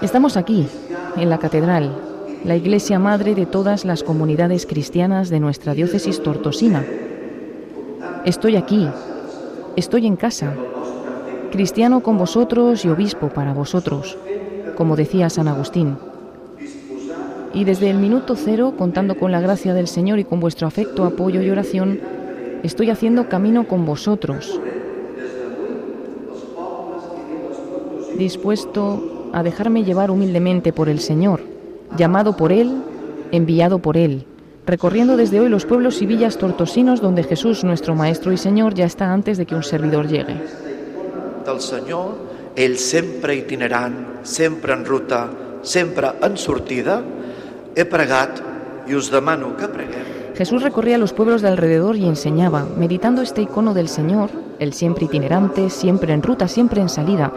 Estamos aquí, en la catedral, la iglesia madre de todas las comunidades cristianas de nuestra diócesis tortosina. Estoy aquí, estoy en casa, cristiano con vosotros y obispo para vosotros, como decía San Agustín. Y desde el minuto cero, contando con la gracia del Señor y con vuestro afecto, apoyo y oración, estoy haciendo camino con vosotros, dispuesto a dejarme llevar humildemente por el Señor, llamado por Él, enviado por Él, recorriendo desde hoy los pueblos y villas tortosinos donde Jesús, nuestro Maestro y Señor, ya está antes de que un servidor llegue. del Senyor, ell sempre itinerant, sempre en ruta, sempre en sortida, Jesús recorría los pueblos de alrededor y enseñaba, meditando este icono del Señor, el siempre itinerante, siempre en ruta, siempre en salida.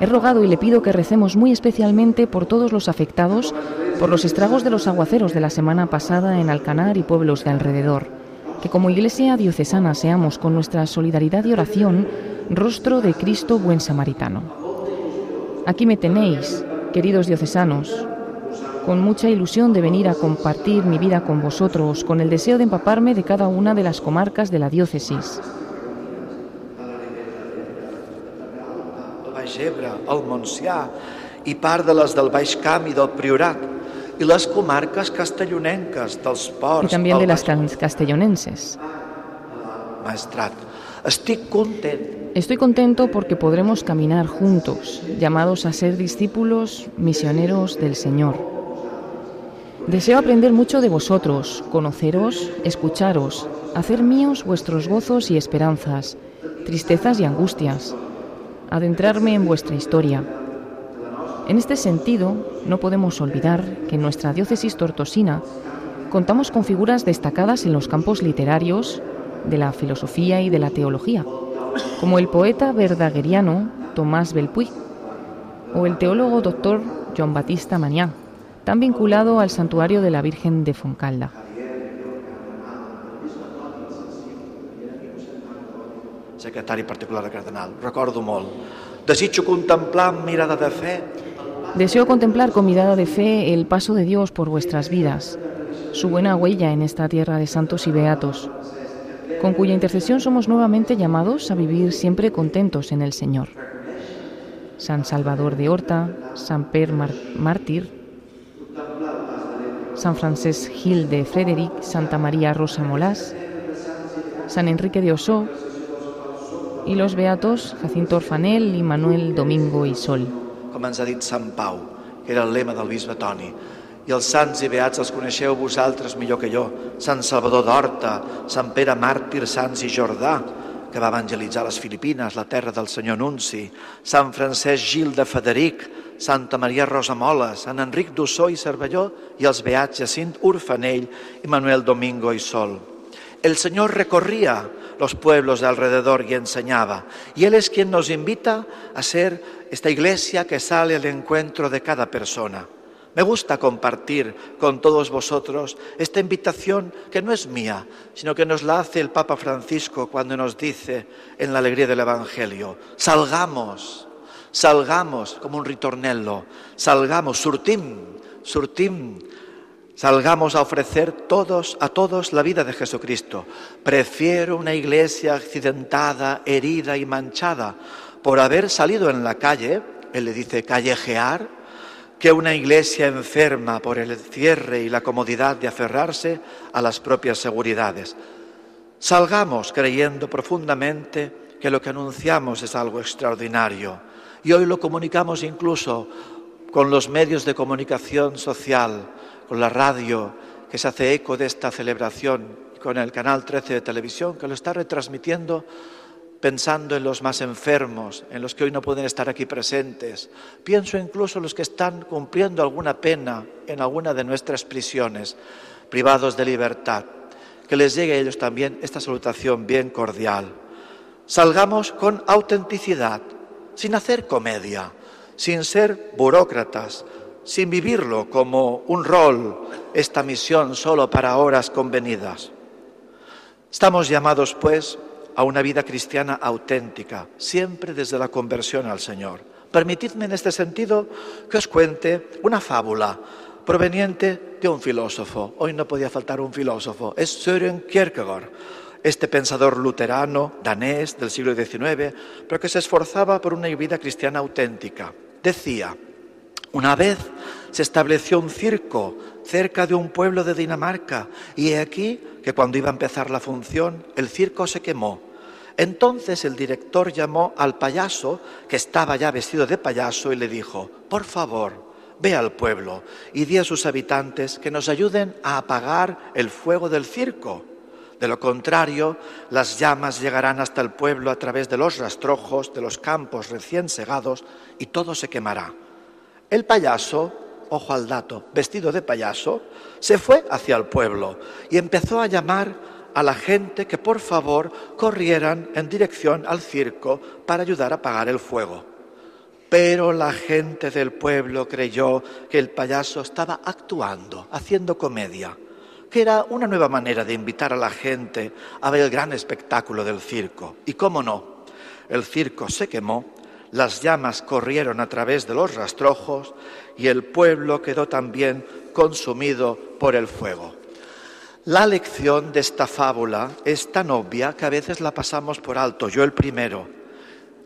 He rogado y le pido que recemos muy especialmente por todos los afectados por los estragos de los aguaceros de la semana pasada en Alcanar y pueblos de alrededor. Que como Iglesia diocesana seamos con nuestra solidaridad y oración rostro de Cristo buen samaritano. Aquí me tenéis, queridos diocesanos, con mucha ilusión de venir a compartir mi vida con vosotros, con el deseo de empaparme de cada una de las comarcas de la diócesis. Ebre, el Montsià i part de les del Baix Camp i del Priorat i les comarques castellonenques dels Y ports, también de el las Baix cas- castellonenses. Maestrat. Estic content Estoy contento porque podremos caminar juntos, llamados a ser discípulos misioneros del Señor. Deseo aprender mucho de vosotros, conoceros, escucharos, hacer míos vuestros gozos y esperanzas, tristezas y angustias, adentrarme en vuestra historia. En este sentido, no podemos olvidar que en nuestra diócesis tortosina contamos con figuras destacadas en los campos literarios, de la filosofía y de la teología. como el poeta verdagueriano Tomás Belpuig o el teólogo doctor John Batista Maniá, tan vinculado al santuario de la Virgen de Foncalda. secretari particular del cardenal, recordo molt. Desitjo contemplar amb mirada de fe Deseo contemplar con mirada de fe el paso de Dios por vuestras vidas, su buena huella en esta tierra de santos y beatos, con cuya intercesión somos nuevamente llamados a vivir siempre contentos en el Señor. San Salvador de Horta, San Per Mártir, San Francés Gil de Frederic, Santa María Rosa Molás, San Enrique de Osó y los beatos Jacinto Orfanel y Manuel Domingo y Sol. com ens ha dit Sant Pau, que era el lema del bisbe Toni. I els sants i beats els coneixeu vosaltres millor que jo. Sant Salvador d'Horta, Sant Pere Màrtir, Sants i Jordà, que va evangelitzar les Filipines, la terra del senyor Nunci, Sant Francesc Gil de Federic, Santa Maria Rosa Mola, Sant Enric d'Ossó i Cervelló i els beats Jacint Urfanell i Manuel Domingo i Sol. El Señor recorría los pueblos de alrededor y enseñaba. Y Él es quien nos invita a ser esta iglesia que sale al encuentro de cada persona. Me gusta compartir con todos vosotros esta invitación que no es mía, sino que nos la hace el Papa Francisco cuando nos dice en la alegría del Evangelio, salgamos, salgamos como un ritornello, salgamos, surtim, surtim, Salgamos a ofrecer todos a todos la vida de Jesucristo. Prefiero una iglesia accidentada, herida y manchada por haber salido en la calle, él le dice callejear, que una iglesia enferma por el cierre y la comodidad de aferrarse a las propias seguridades. Salgamos creyendo profundamente que lo que anunciamos es algo extraordinario y hoy lo comunicamos incluso con los medios de comunicación social, con la radio que se hace eco de esta celebración, con el canal 13 de televisión que lo está retransmitiendo pensando en los más enfermos, en los que hoy no pueden estar aquí presentes. Pienso incluso en los que están cumpliendo alguna pena en alguna de nuestras prisiones, privados de libertad. Que les llegue a ellos también esta salutación bien cordial. Salgamos con autenticidad, sin hacer comedia, sin ser burócratas, sin vivirlo como un rol, esta misión solo para horas convenidas. Estamos llamados, pues, a una vida cristiana auténtica, siempre desde la conversión al Señor. Permitidme en este sentido que os cuente una fábula proveniente de un filósofo. Hoy no podía faltar un filósofo, es Søren Kierkegaard, este pensador luterano danés del siglo XIX, pero que se esforzaba por una vida cristiana auténtica. Decía, una vez se estableció un circo cerca de un pueblo de Dinamarca y he aquí que cuando iba a empezar la función el circo se quemó. Entonces el director llamó al payaso, que estaba ya vestido de payaso, y le dijo, por favor, ve al pueblo y di a sus habitantes que nos ayuden a apagar el fuego del circo. De lo contrario, las llamas llegarán hasta el pueblo a través de los rastrojos, de los campos recién segados, y todo se quemará. El payaso, ojo al dato, vestido de payaso, se fue hacia el pueblo y empezó a llamar a la gente que por favor corrieran en dirección al circo para ayudar a apagar el fuego. Pero la gente del pueblo creyó que el payaso estaba actuando, haciendo comedia, que era una nueva manera de invitar a la gente a ver el gran espectáculo del circo. Y cómo no, el circo se quemó las llamas corrieron a través de los rastrojos y el pueblo quedó también consumido por el fuego. La lección de esta fábula es tan obvia que a veces la pasamos por alto, yo el primero.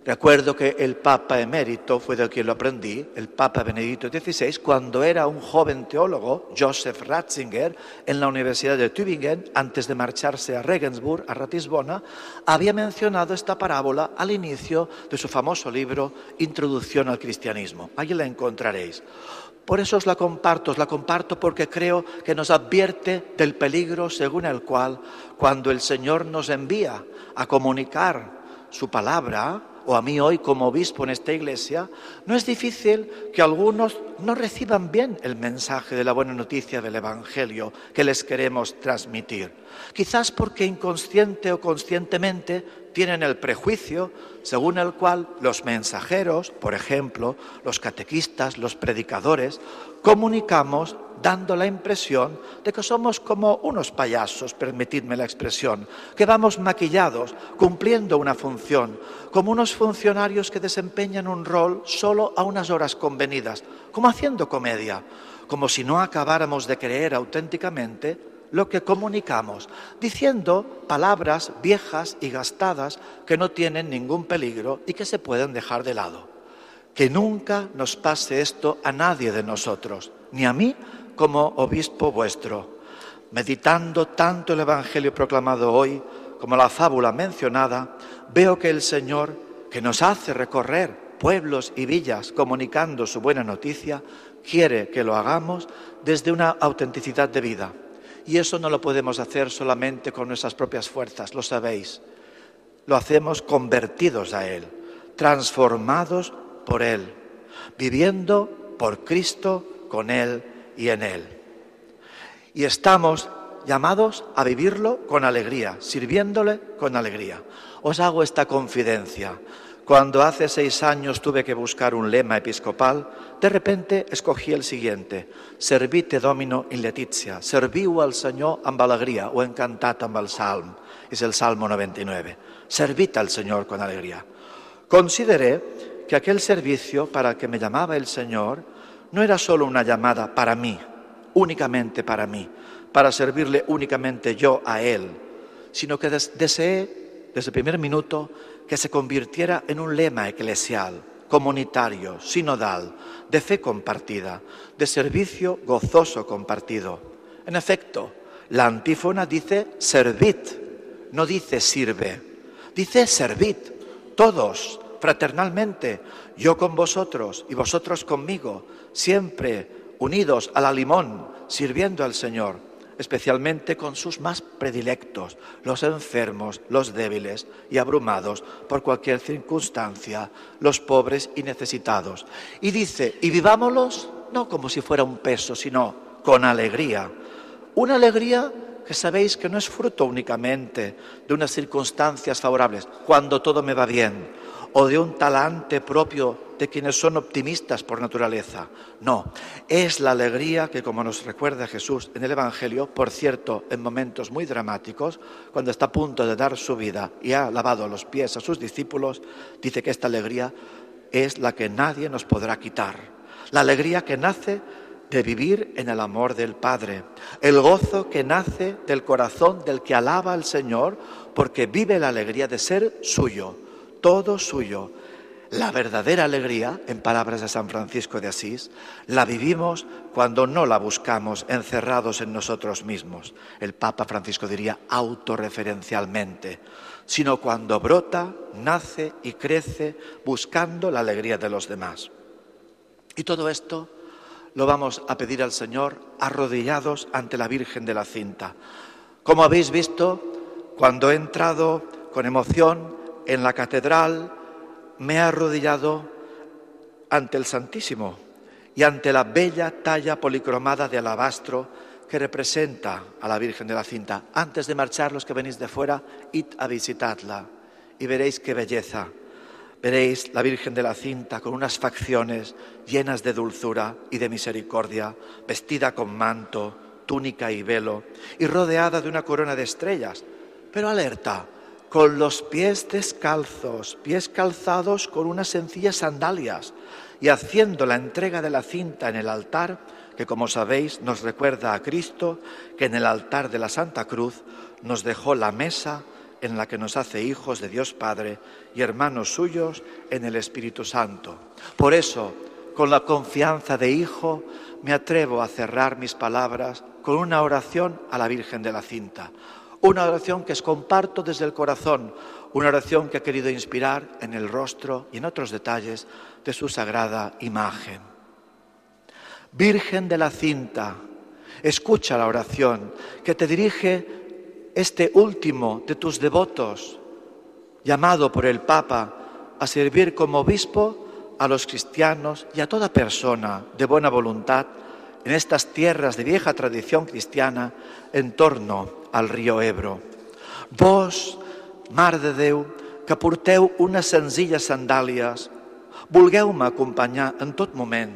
Recuerdo que el Papa emérito fue de quien lo aprendí, el Papa Benedicto XVI, cuando era un joven teólogo, Joseph Ratzinger, en la Universidad de Tübingen, antes de marcharse a Regensburg, a Ratisbona, había mencionado esta parábola al inicio de su famoso libro Introducción al Cristianismo. Allí la encontraréis. Por eso os la comparto, os la comparto porque creo que nos advierte del peligro según el cual, cuando el Señor nos envía a comunicar su palabra, o a mí hoy como obispo en esta iglesia, no es difícil que algunos no reciban bien el mensaje de la buena noticia del Evangelio que les queremos transmitir. Quizás porque inconsciente o conscientemente tienen el prejuicio según el cual los mensajeros, por ejemplo, los catequistas, los predicadores, comunicamos dando la impresión de que somos como unos payasos, permitidme la expresión, que vamos maquillados, cumpliendo una función, como unos funcionarios que desempeñan un rol solo a unas horas convenidas, como haciendo comedia, como si no acabáramos de creer auténticamente lo que comunicamos, diciendo palabras viejas y gastadas que no tienen ningún peligro y que se pueden dejar de lado. Que nunca nos pase esto a nadie de nosotros, ni a mí como obispo vuestro. Meditando tanto el Evangelio proclamado hoy como la fábula mencionada, veo que el Señor, que nos hace recorrer pueblos y villas comunicando su buena noticia, quiere que lo hagamos desde una autenticidad de vida y eso no lo podemos hacer solamente con nuestras propias fuerzas, lo sabéis. Lo hacemos convertidos a Él, transformados por Él, viviendo por Cristo, con Él y en Él. Y estamos llamados a vivirlo con alegría, sirviéndole con alegría. Os hago esta confidencia. Cuando hace seis años tuve que buscar un lema episcopal, de repente escogí el siguiente, servite domino in letizia, serviu al Senyor amb alegria o encantat amb el salm, és el Salmo 99, servit al Señor con alegría. Consideré que aquel servicio para el que me llamaba el Señor no era solo una llamada para mí, únicamente para mí, para servirle únicamente yo a Él, sino que deseé desde el primer minuto que se convirtiera en un lema eclesial, comunitario, sinodal, de fe compartida, de servicio gozoso compartido. En efecto, la antífona dice servid, no dice sirve, dice servid, todos, fraternalmente, yo con vosotros y vosotros conmigo, siempre unidos a la limón, sirviendo al Señor especialmente con sus más predilectos, los enfermos, los débiles y abrumados por cualquier circunstancia, los pobres y necesitados. Y dice, y vivámoslos no como si fuera un peso, sino con alegría. Una alegría que sabéis que no es fruto únicamente de unas circunstancias favorables, cuando todo me va bien, o de un talante propio de quienes son optimistas por naturaleza. No, es la alegría que, como nos recuerda Jesús en el Evangelio, por cierto, en momentos muy dramáticos, cuando está a punto de dar su vida y ha lavado los pies a sus discípulos, dice que esta alegría es la que nadie nos podrá quitar. La alegría que nace de vivir en el amor del Padre, el gozo que nace del corazón del que alaba al Señor porque vive la alegría de ser suyo, todo suyo. La verdadera alegría, en palabras de San Francisco de Asís, la vivimos cuando no la buscamos encerrados en nosotros mismos. El Papa Francisco diría autorreferencialmente, sino cuando brota, nace y crece buscando la alegría de los demás. Y todo esto lo vamos a pedir al Señor arrodillados ante la Virgen de la Cinta. Como habéis visto, cuando he entrado con emoción en la catedral, me he arrodillado ante el Santísimo y ante la bella talla policromada de alabastro que representa a la Virgen de la Cinta. Antes de marchar, los que venís de fuera, id a visitarla y veréis qué belleza. Veréis la Virgen de la Cinta con unas facciones llenas de dulzura y de misericordia, vestida con manto, túnica y velo, y rodeada de una corona de estrellas. Pero alerta, con los pies descalzos, pies calzados con unas sencillas sandalias, y haciendo la entrega de la cinta en el altar, que como sabéis nos recuerda a Cristo, que en el altar de la Santa Cruz nos dejó la mesa en la que nos hace hijos de Dios Padre y hermanos suyos en el Espíritu Santo. Por eso, con la confianza de hijo, me atrevo a cerrar mis palabras con una oración a la Virgen de la Cinta. Una oración que os comparto desde el corazón, una oración que he querido inspirar en el rostro y en otros detalles de su sagrada imagen. Virgen de la cinta, escucha la oración que te dirige este último de tus devotos, llamado por el Papa a servir como obispo a los cristianos y a toda persona de buena voluntad en estas tierras de vieja tradición cristiana en torno al río Ebro. Vos, Mar de Déu, que porteu unes senzilles sandàlies, vulgueu-me acompanyar en tot moment,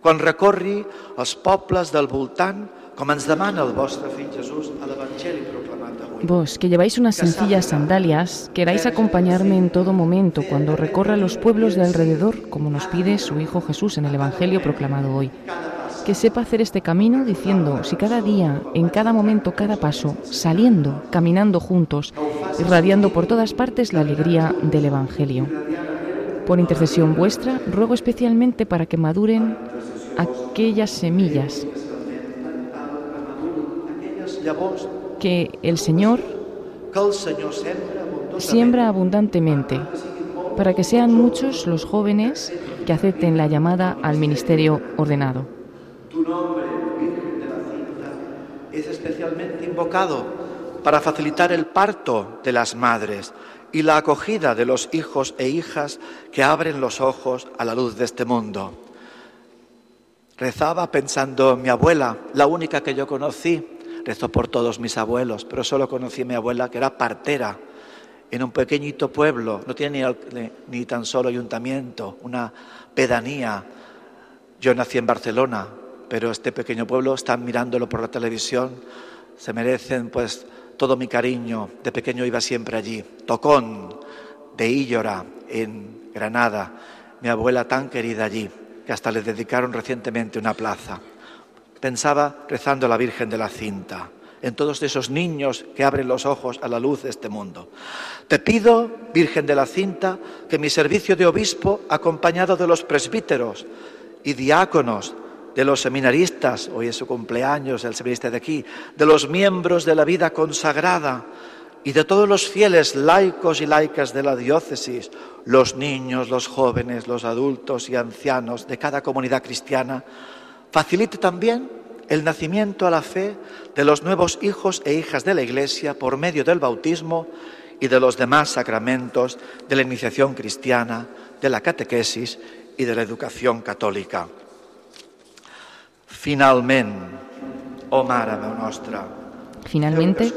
quan recorri els pobles del voltant, com ens demana el vostre fill Jesús a l'Evangeli proclamat avui. Vos, que lleváis unas sencillas sandalias, queráis acompañarme en todo momento cuando recorra los pueblos de alrededor, como nos pide su Hijo Jesús en el Evangelio proclamado hoy. Que sepa hacer este camino diciendo, si cada día, en cada momento, cada paso, saliendo, caminando juntos, irradiando por todas partes la alegría del Evangelio. Por intercesión vuestra, ruego especialmente para que maduren aquellas semillas que el Señor siembra abundantemente, para que sean muchos los jóvenes que acepten la llamada al ministerio ordenado. Tu nombre, Virgen de la Cinta, es especialmente invocado para facilitar el parto de las madres y la acogida de los hijos e hijas que abren los ojos a la luz de este mundo. Rezaba pensando en mi abuela, la única que yo conocí. Rezo por todos mis abuelos, pero solo conocí a mi abuela que era partera en un pequeñito pueblo, no tiene ni, ni tan solo ayuntamiento, una pedanía. Yo nací en Barcelona, pero este pequeño pueblo están mirándolo por la televisión, se merecen pues todo mi cariño. De pequeño iba siempre allí. Tocón, de Íllora, en Granada, mi abuela tan querida allí, que hasta le dedicaron recientemente una plaza. Pensaba rezando a la Virgen de la Cinta, en todos esos niños que abren los ojos a la luz de este mundo. Te pido, Virgen de la Cinta, que mi servicio de obispo, acompañado de los presbíteros y diáconos, de los seminaristas, hoy es su cumpleaños, el seminarista de aquí, de los miembros de la vida consagrada y de todos los fieles laicos y laicas de la diócesis, los niños, los jóvenes, los adultos y ancianos de cada comunidad cristiana, facilite también el nacimiento a la fe de los nuevos hijos e hijas de la Iglesia por medio del bautismo y de los demás sacramentos de la iniciación cristiana, de la catequesis y de la educación católica. Finalment, oh Mare Déu nostra, Finalmente,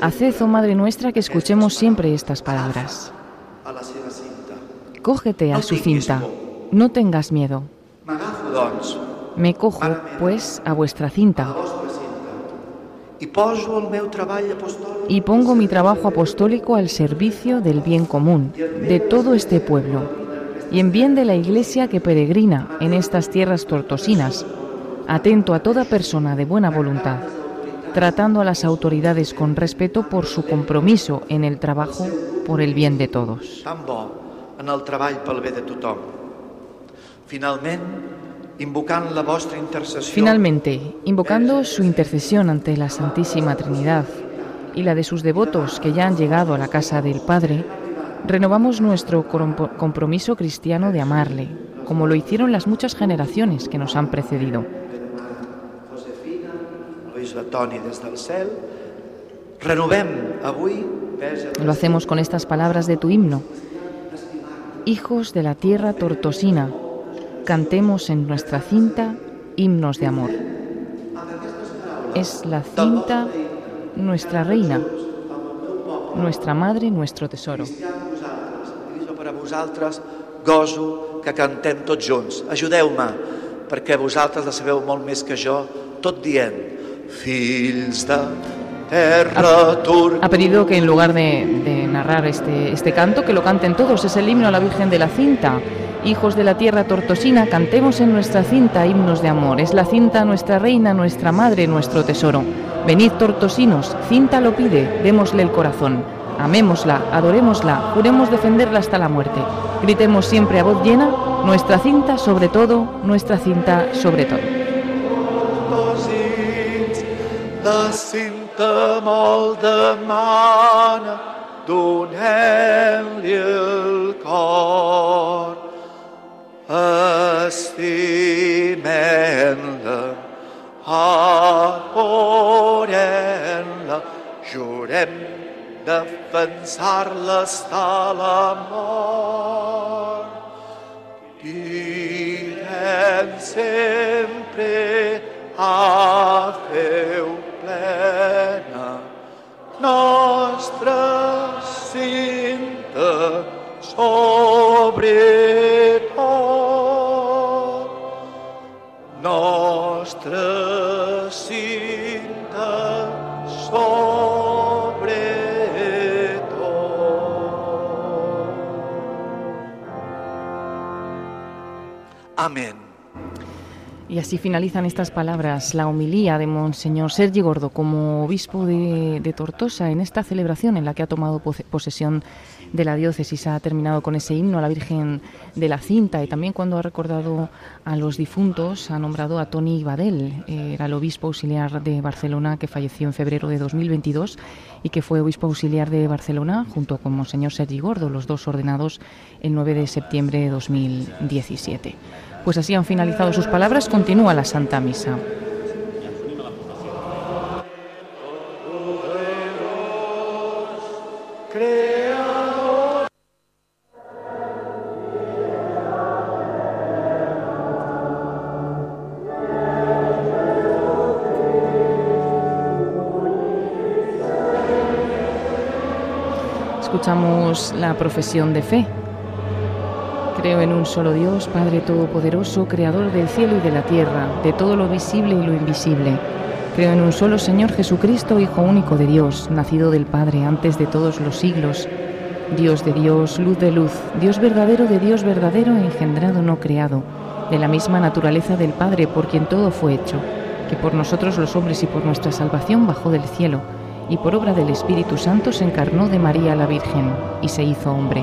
haced, oh Madre nuestra, que escuchemos siempre estas palabras. Cógete a su cinta, no tengas miedo. Me cojo, pues, a vuestra cinta. y pongo mi trabajo apostólico al servicio del bien común, de todo este pueblo, y en bien de la Iglesia que peregrina en estas tierras tortosinas, atento a toda persona de buena voluntad, tratando a las autoridades con respeto por su compromiso en el trabajo por el bien de todos. tan bo en el treball pel bé de tothom. Finalment, invocant la vostra intercessió, Finalmente, invocando su intercesión ante la Santísima Trinidad y la de sus devotos que ya han llegado a la casa del Padre, renovamos nuestro compromiso cristiano de amarle, como lo hicieron las muchas generaciones que nos han precedido. Toni des del cel, renovem avui Lo hacemos con estas palabras de tu himno. Hijos de la tierra tortosina, cantemos en nuestra cinta himnos de amor. Es la cinta nuestra reina, nuestra madre, nuestro tesoro. Per a vosaltres goso que cantem tots junts. Ajudeu-me, perquè vosaltres la sabeu molt més que jo, tot dient, Ha pedido que en lugar de, de narrar este, este canto, que lo canten todos. Es el himno a la Virgen de la Cinta. Hijos de la tierra tortosina, cantemos en nuestra cinta himnos de amor. Es la cinta nuestra reina, nuestra madre, nuestro tesoro. Venid tortosinos, cinta lo pide, démosle el corazón. Amémosla, adorémosla, juremos defenderla hasta la muerte. Gritemos siempre a voz llena, nuestra cinta sobre todo, nuestra cinta sobre todo. la cinta molt demana, donem-li el cor. Estimem-la, adorem-la, jurem defensar-la està la mort. Direm sempre adeu, plena, nostra cinta sobre tot, nostra cinta sobre Amén. Y así finalizan estas palabras, la homilía de Monseñor Sergi Gordo como obispo de, de, Tortosa en esta celebración en la que ha tomado posesión de la diócesis. Ha terminado con ese himno a la Virgen de la Cinta y también cuando ha recordado a los difuntos ha nombrado a Tony Badel, era el obispo auxiliar de Barcelona que falleció en febrero de 2022 y que fue obispo auxiliar de Barcelona junto con Monseñor Sergi Gordo, los dos ordenados el 9 de septiembre de 2017. Pues así han finalizado sus palabras, continúa la Santa Misa. Escuchamos la profesión de fe Creo en un solo Dios, Padre Todopoderoso, Creador del cielo y de la tierra, de todo lo visible y lo invisible. Creo en un solo Señor Jesucristo, Hijo único de Dios, nacido del Padre antes de todos los siglos. Dios de Dios, luz de luz, Dios verdadero de Dios verdadero, engendrado no creado, de la misma naturaleza del Padre, por quien todo fue hecho, que por nosotros los hombres y por nuestra salvación bajó del cielo, y por obra del Espíritu Santo se encarnó de María la Virgen, y se hizo hombre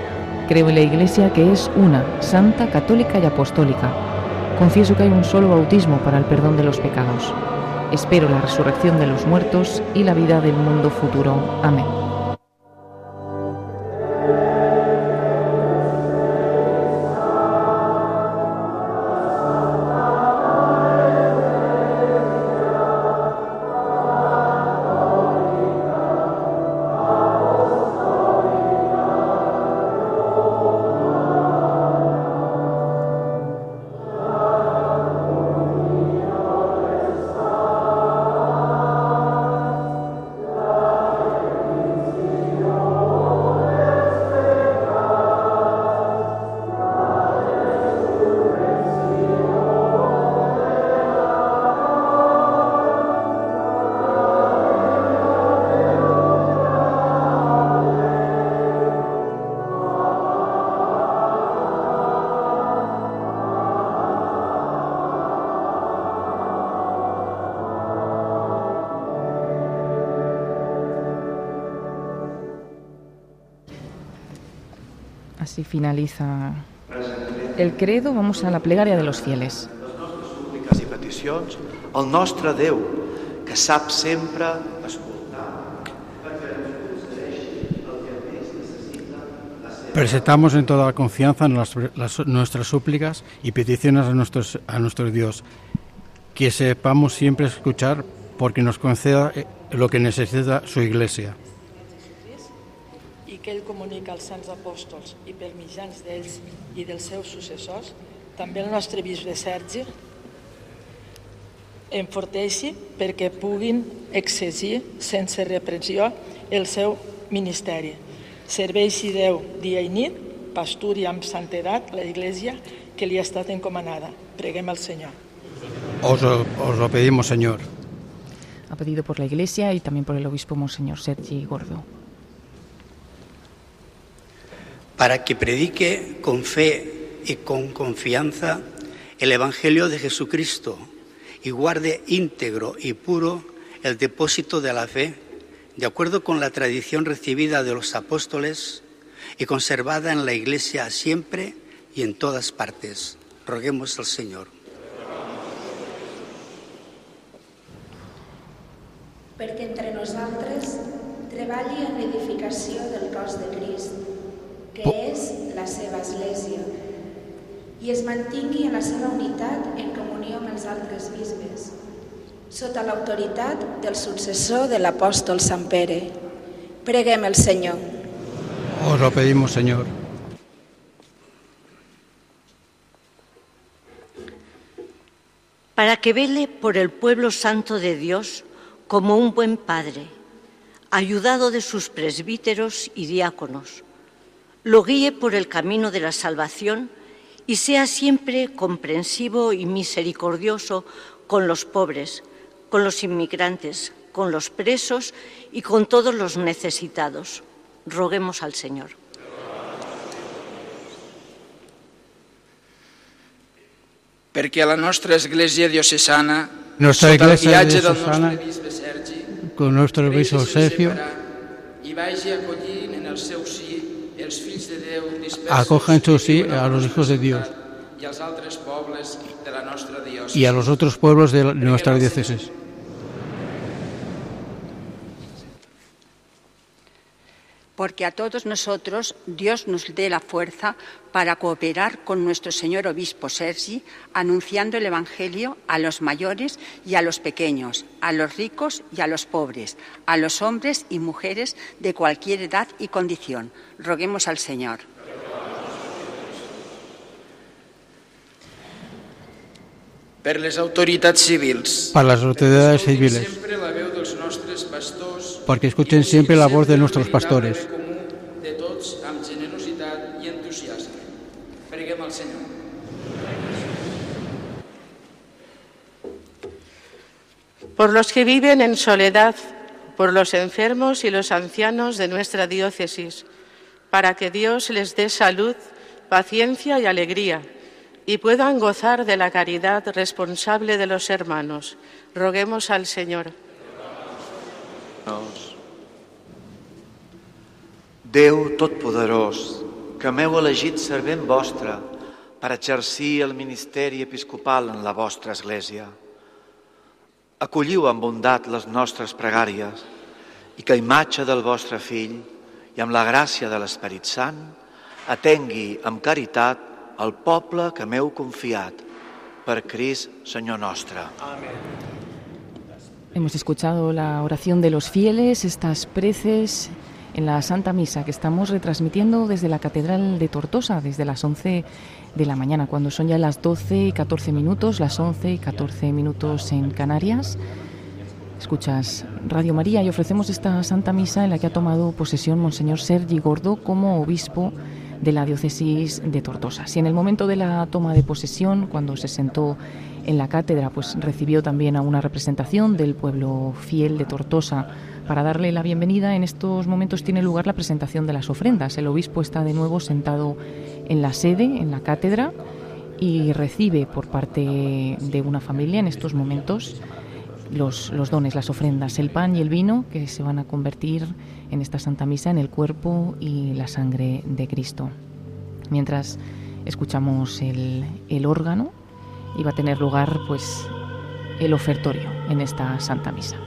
Creo en la Iglesia que es una, santa, católica y apostólica. Confieso que hay un solo bautismo para el perdón de los pecados. Espero la resurrección de los muertos y la vida del mundo futuro. Amén. Finaliza el credo. Vamos a la plegaria de los fieles. peticions nostre Déu, que sap sempre escoltar. Presentamos en toda confianza las, las, nuestras súplicas y peticiones a, nuestros, a nuestro Dios, que sepamos siempre escuchar porque nos conceda lo que necesita su iglesia. Que ell comunica als sants apòstols i per mitjans d'ells i dels seus successors, també el nostre bisbe Sergi enforteixi perquè puguin exercir sense repressió el seu ministeri. Serveixi Déu dia i nit, pasturi amb santedat la Iglesia que li ha estat encomanada. Preguem al Senyor. Os lo, os lo pedimos, Señor. Ha pedido por la Iglesia y también por el obispo Monseñor Sergi Gordo. Para que predique con fe y con confianza el Evangelio de Jesucristo y guarde íntegro y puro el depósito de la fe, de acuerdo con la tradición recibida de los apóstoles y conservada en la Iglesia siempre y en todas partes. Roguemos al Señor. perquè entre nosaltres treballi en l'edificació del cos de Crist, que és la seva Església, i es mantingui en la seva unitat en comunió amb els altres bisbes, sota l'autoritat del successor de l'apòstol Sant Pere. Preguem el Senyor. Os lo pedimos, Señor. para que vele por el pueblo santo de Dios como un buen padre, ayudado de sus presbíteros y diáconos, lo guíe por el camino de la salvación y sea siempre comprensivo y misericordioso con los pobres, con los inmigrantes, con los presos y con todos los necesitados. Roguemos al Señor. perquè la nostra església diocesana, sota el iglesia diocesana, nostre bisbe Sergi, con nuestro obispo Sergio, i vagi acollint en el seu si els fills de Déu dispersos acoja en su sí a los hijos de Dios y a los otros pueblos de nuestra diócesis. porque a todos nosotros Dios nos dé la fuerza para cooperar con nuestro señor obispo Sergi, anunciando el Evangelio a los mayores y a los pequeños, a los ricos y a los pobres, a los hombres y mujeres de cualquier edad y condición. Roguemos al Señor. Per les autoritats civils, Para las autoridades civiles, sempre la veu dels nostres pastors porque escuchen siempre la voz de nuestros pastores, de tots amb generositat i entusiasme. Preguem al Senyor. por los que viven en soledad, por los enfermos y los ancianos de nuestra diócesis, para que Dios les dé salud, paciencia y alegría, y puedan gozar de la caridad responsable de los hermanos. Roguemos al Señor. Déu Totpoderós, que m'heu elegit servent vostre per exercir el ministeri episcopal en la vostra església. Acolliu amb bondat les nostres pregàries i que imatge del vostre fill i amb la gràcia de l'Esperit Sant atengui amb caritat el poble que m'heu confiat per Crist Senyor nostre. Hemos escuchado la oración de los fieles, estas preces en la Santa Misa que estamos retransmitiendo desde la Catedral de Tortosa, desde las 11 de la mañana, cuando son ya las 12 y 14 minutos, las 11 y 14 minutos en Canarias. Escuchas Radio María y ofrecemos esta Santa Misa en la que ha tomado posesión Monseñor Sergi Gordo como obispo de la diócesis de Tortosa. Si en el momento de la toma de posesión, cuando se sentó en la cátedra, pues recibió también a una representación del pueblo fiel de Tortosa para darle la bienvenida, en estos momentos tiene lugar la presentación de las ofrendas. El obispo está de nuevo sentado en la sede, en la cátedra, y recibe por parte de una familia en estos momentos los, los dones, las ofrendas, el pan y el vino que se van a convertir en esta Santa Misa en el cuerpo y la sangre de Cristo. Mientras escuchamos el, el órgano y va a tener lugar pues el ofertorio en esta Santa Misa.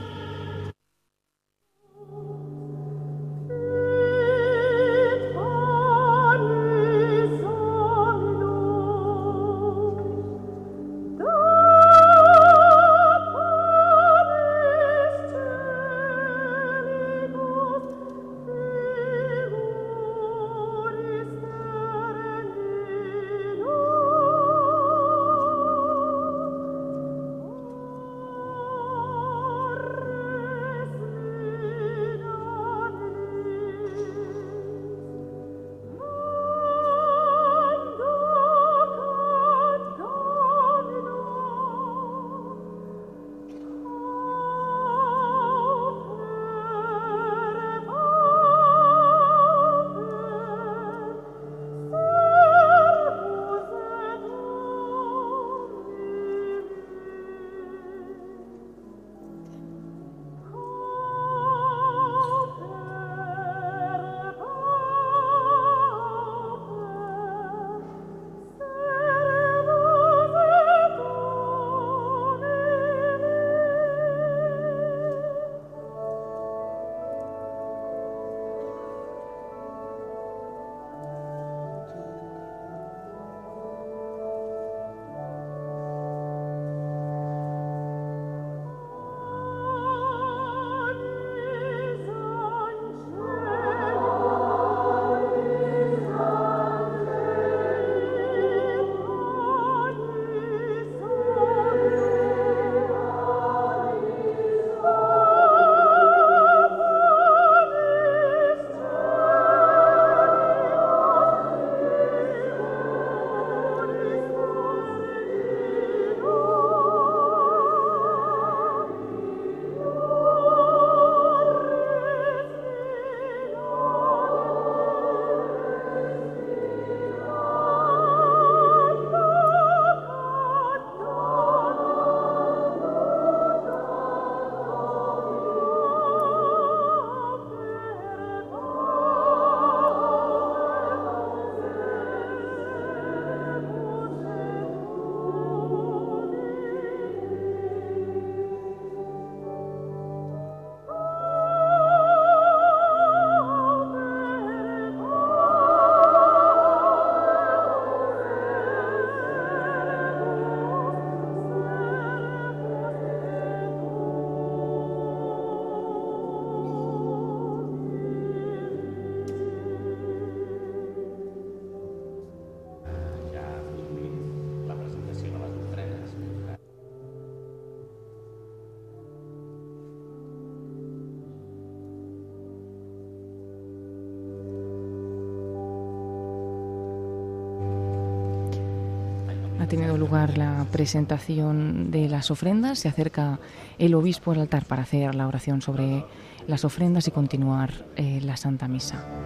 Tenido lugar la presentación de las ofrendas. Se acerca el obispo al altar para hacer la oración sobre las ofrendas y continuar eh, la Santa Misa.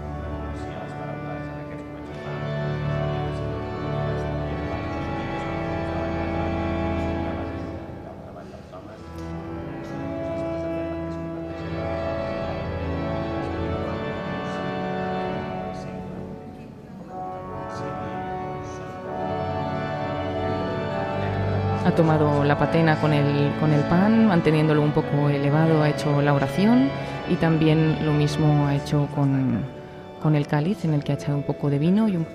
Tomado la patena con el, con el pan, manteniéndolo un poco elevado, ha hecho la oración y también lo mismo ha hecho con, con el cáliz en el que ha echado un poco de vino y un-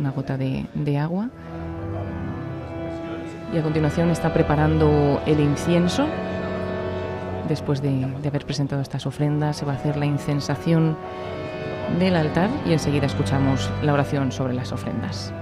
una gota de, de agua. Y a continuación está preparando el incienso. Después de, de haber presentado estas ofrendas, se va a hacer la incensación del altar y enseguida escuchamos la oración sobre las ofrendas.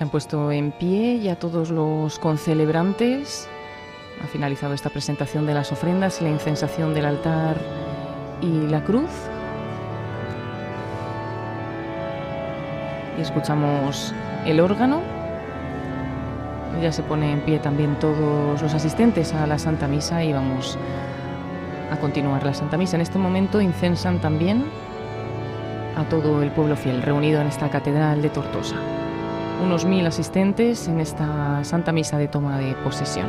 Se han puesto en pie ya todos los concelebrantes. Ha finalizado esta presentación de las ofrendas y la incensación del altar y la cruz. Y escuchamos el órgano. Ya se pone en pie también todos los asistentes a la Santa Misa y vamos a continuar la Santa Misa. En este momento incensan también a todo el pueblo fiel reunido en esta catedral de Tortosa. Unos mil asistentes en esta Santa Misa de toma de posesión.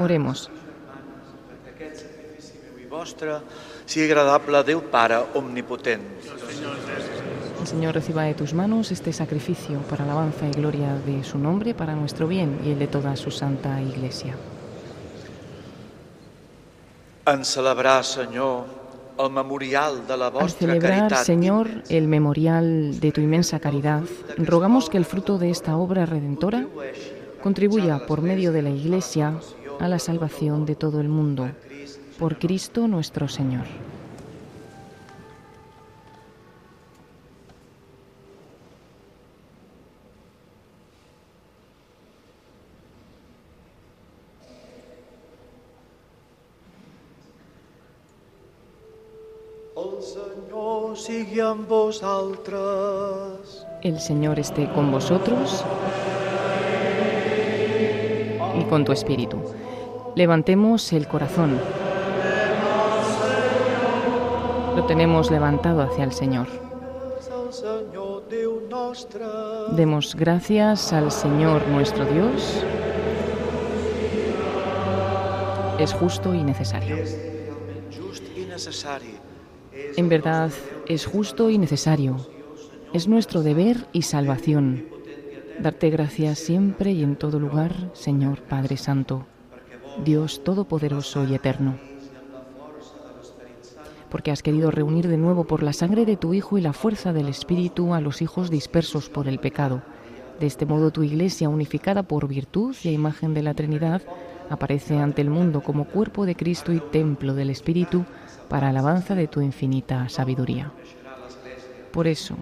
Oremos. que aquest sacrifici meu i vostre sigui agradable a Déu Pare Omnipotent. Señor reciba de tus manos este sacrificio para alabanza y gloria de su nombre, para nuestro bien y el de toda su santa Iglesia. En celebrar, Senyor, el memorial de la Al vostra celebrar, Señor, el memorial de tu inmensa caridad, rogamos que el fruto de esta obra redentora contribuya por medio de la Iglesia a la salvación de todo el mundo. Por Cristo nuestro Señor. El Senyor sigui amb vosaltres. El Señor esté con vosotros y con tu espíritu. Levantemos el corazón. Lo tenemos levantado hacia el Señor. Demos gracias al Señor nuestro Dios. Es justo y necesario. En verdad, es justo y necesario. Es nuestro deber y salvación. Darte gracias siempre y en todo lugar, Señor Padre Santo, Dios Todopoderoso y Eterno. Porque has querido reunir de nuevo por la sangre de tu Hijo y la fuerza del Espíritu a los hijos dispersos por el pecado. De este modo tu Iglesia, unificada por virtud y a imagen de la Trinidad, aparece ante el mundo como cuerpo de Cristo y templo del Espíritu para alabanza de tu infinita sabiduría. Por eso,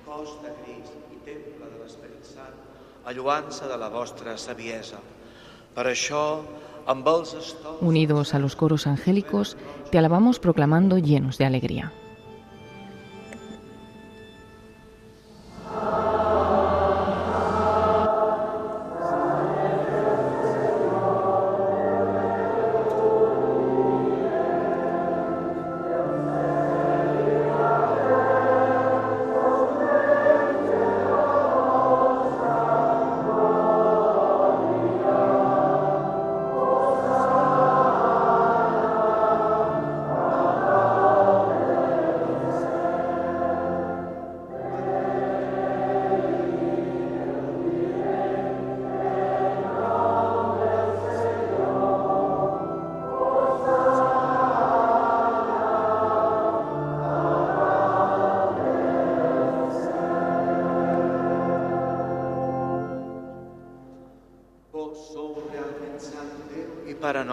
unidos a los coros angélicos, te alabamos proclamando llenos de alegría.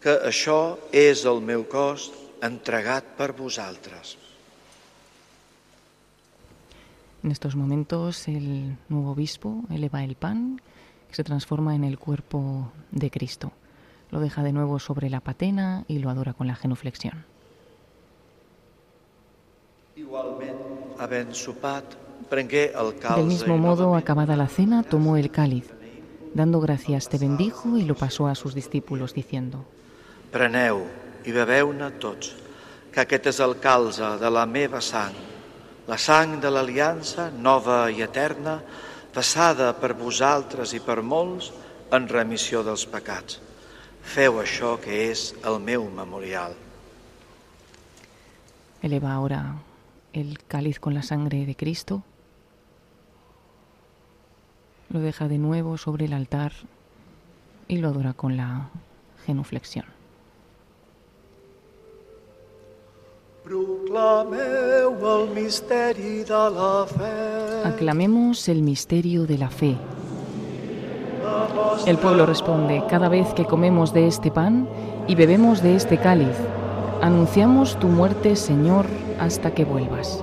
que això és el meu cos entregat per vosaltres. En estos momentos el nuevo obispo eleva el pan que se transforma en el cuerpo de Cristo. Lo deja de nuevo sobre la patena y lo adora con la genuflexión. Del mismo modo, acabada la cena, tomó el cáliz. Dando gracias, te bendijo y lo pasó a sus discípulos, diciendo, Preneu i beveu-ne tots, que aquest és el calze de la meva sang, la sang de l'aliança nova i eterna, passada per vosaltres i per molts en remissió dels pecats. Feu això que és el meu memorial. eleva ahora el cáliz con la sangre de Cristo, lo deja de nuevo sobre el altar y lo adora con la genuflexión. Aclamemos el misterio de la fe. El pueblo responde, cada vez que comemos de este pan y bebemos de este cáliz, anunciamos tu muerte, Señor, hasta que vuelvas.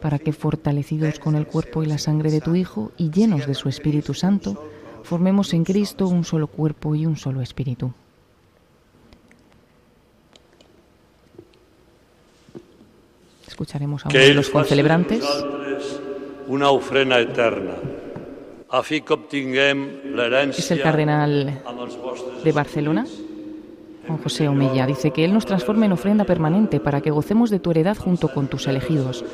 para que fortalecidos con el cuerpo y la sangre de tu Hijo y llenos de su Espíritu Santo, formemos en Cristo un solo cuerpo y un solo espíritu. Escucharemos a uno de los concelebrantes. una ofrena eterna, Es el cardenal de Barcelona, Juan José Omella. Dice que Él nos transforma en ofrenda permanente para que gocemos de tu heredad junto con tus elegidos,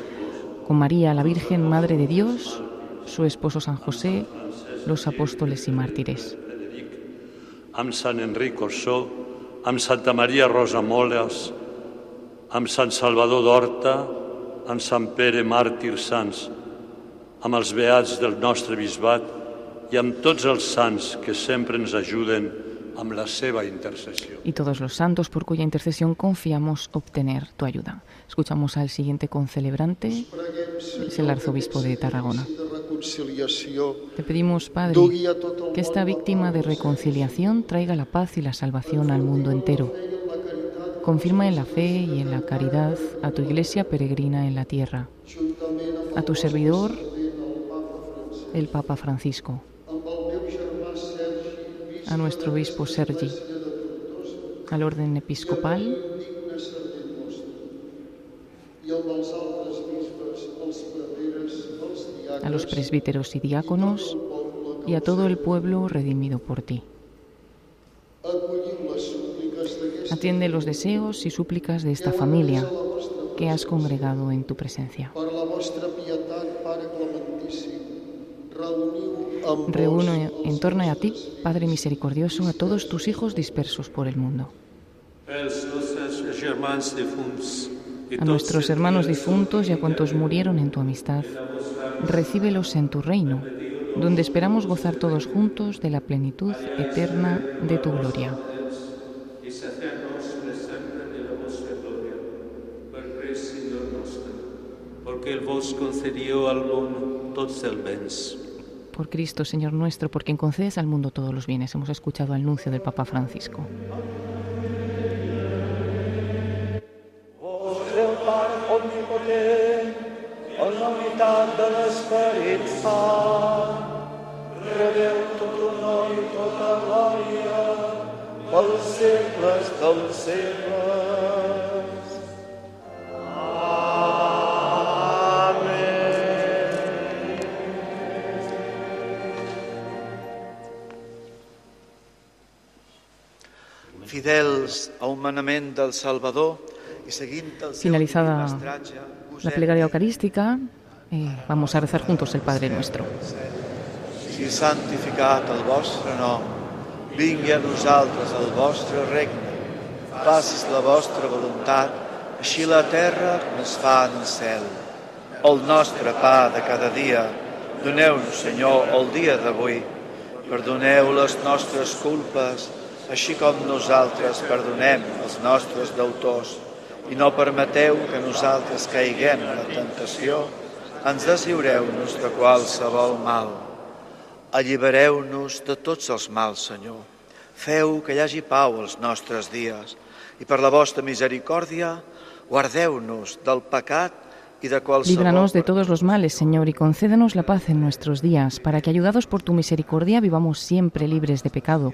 con María, la Virgen, Madre de Dios, su esposo San José, los apóstoles y mártires. amb Sant Enric Orsó, amb Santa Maria Rosa Moles, amb Sant Salvador d'Horta, amb Sant Pere Màrtir Sants, amb els beats del nostre bisbat i amb tots els sants que sempre ens ajuden y todos los santos por cuya intercesión confiamos obtener tu ayuda. Escuchamos al siguiente concelebrante, es el arzobispo de Tarragona. Te pedimos, Padre, que esta víctima de reconciliación traiga la paz y la salvación al mundo entero. Confirma en la fe y en la caridad a tu iglesia peregrina en la tierra, a tu servidor, el Papa Francisco, a nuestro obispo Sergi, al orden episcopal, a los presbíteros y diáconos y a todo el pueblo redimido por ti. Atiende los deseos y súplicas de esta familia que has congregado en tu presencia. Reúno en torno a ti, Padre misericordioso, a todos tus hijos dispersos por el mundo. A nuestros hermanos difuntos y a cuantos murieron en tu amistad, recíbelos en tu reino, donde esperamos gozar todos juntos de la plenitud eterna de tu gloria. perquè el vos concedió al món tots els béns. Por Cristo, Señor nuestro, por quien concedes al mundo todos los bienes. Hemos escuchado el anuncio del Papa Francisco. Fidels a un manament del Salvador i seguint el seu Finalizada la plegaria eucarística, eh, vamos a rezar juntos el Padre Nuestro. sigui santificat el vostre nom, vingui a nosaltres el vostre regne, facis la vostra voluntat, així la terra com es fa en el cel. El nostre pa de cada dia, doneu-nos, Senyor, el dia d'avui. Perdoneu les nostres culpes, així com nosaltres perdonem els nostres deutors. I no permeteu que nosaltres caiguem en la tentació, ens deslliureu-nos de qualsevol mal. Allibereu-nos de tots els mals, Senyor. Feu que hi hagi pau als nostres dies i per la vostra misericòrdia guardeu-nos del pecat i de. Líbranos de todos los males, Señor, y concédenos la paz en nuestros días, para que, ayudados por tu misericordia, vivamos siempre libres de pecado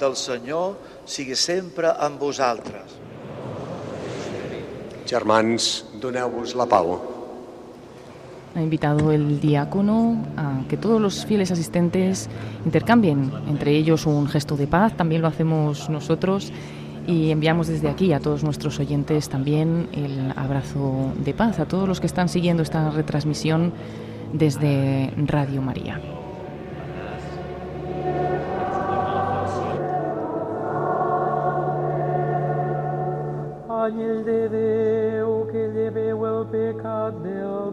Del Senyor sigui sempre amb vosaltres. Germans, doneu-vos la pau. Ha invitado el diácono a que todos los fieles asistentes intercambien entre ellos un gesto de paz. También lo hacemos nosotros y enviamos desde aquí a todos nuestros oyentes también el abrazo de paz, a todos los que están siguiendo esta retransmisión desde Radio María. De Déu que lleveu el pecat del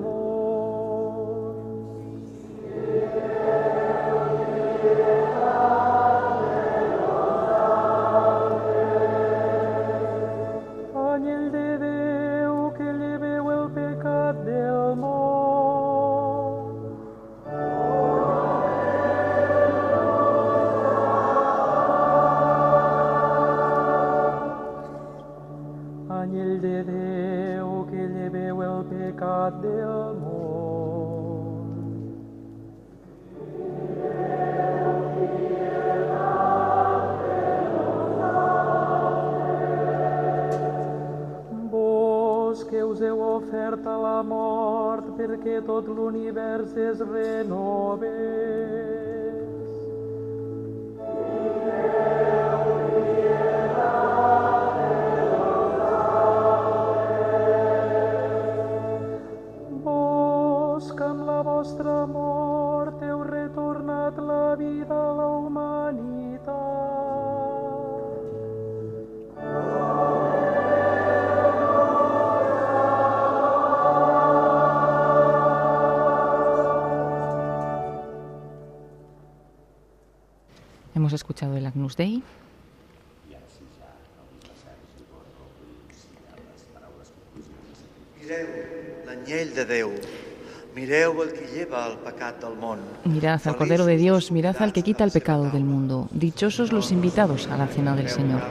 perquè tot l'univers es renove. Escuchado el Agnus Dei. Mirad al Cordero de Dios, mirad al que quita el pecado del mundo. Dichosos los invitados a la cena del Señor.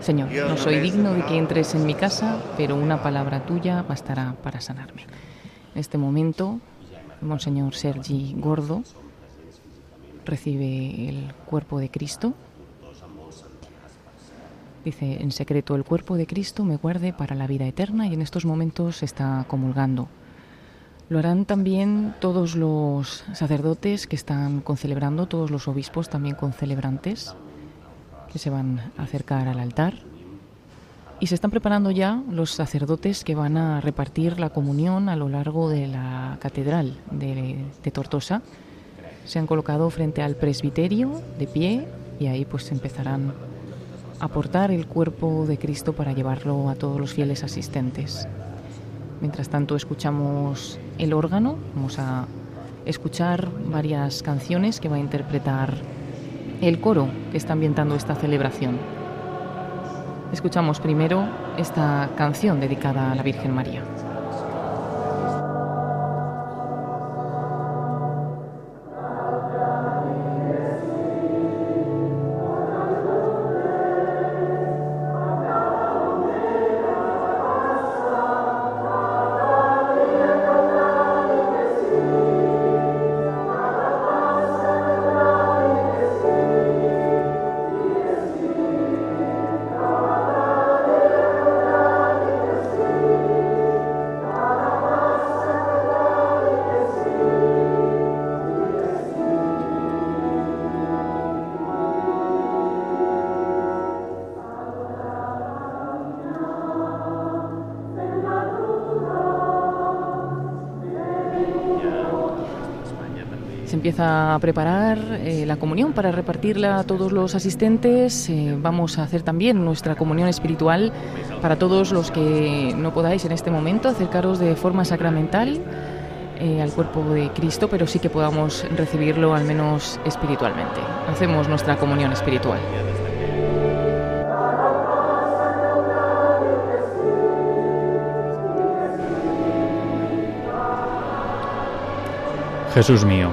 Señor, no soy digno de que entres en mi casa, pero una palabra tuya bastará para sanarme. En este momento, Monseñor Sergi Gordo recibe el cuerpo de Cristo. Dice, en secreto, el cuerpo de Cristo me guarde para la vida eterna y en estos momentos está comulgando. Lo harán también todos los sacerdotes que están concelebrando, todos los obispos también concelebrantes, que se van a acercar al altar. Y se están preparando ya los sacerdotes que van a repartir la comunión a lo largo de la catedral de Tortosa. Se han colocado frente al presbiterio de pie y ahí pues empezarán a portar el cuerpo de Cristo para llevarlo a todos los fieles asistentes. Mientras tanto escuchamos el órgano, vamos a escuchar varias canciones que va a interpretar el coro que está ambientando esta celebración. Escuchamos primero esta canción dedicada a la Virgen María. Empieza a preparar eh, la comunión para repartirla a todos los asistentes. Eh, vamos a hacer también nuestra comunión espiritual para todos los que no podáis en este momento acercaros de forma sacramental eh, al cuerpo de Cristo, pero sí que podamos recibirlo al menos espiritualmente. Hacemos nuestra comunión espiritual. Jesús mío,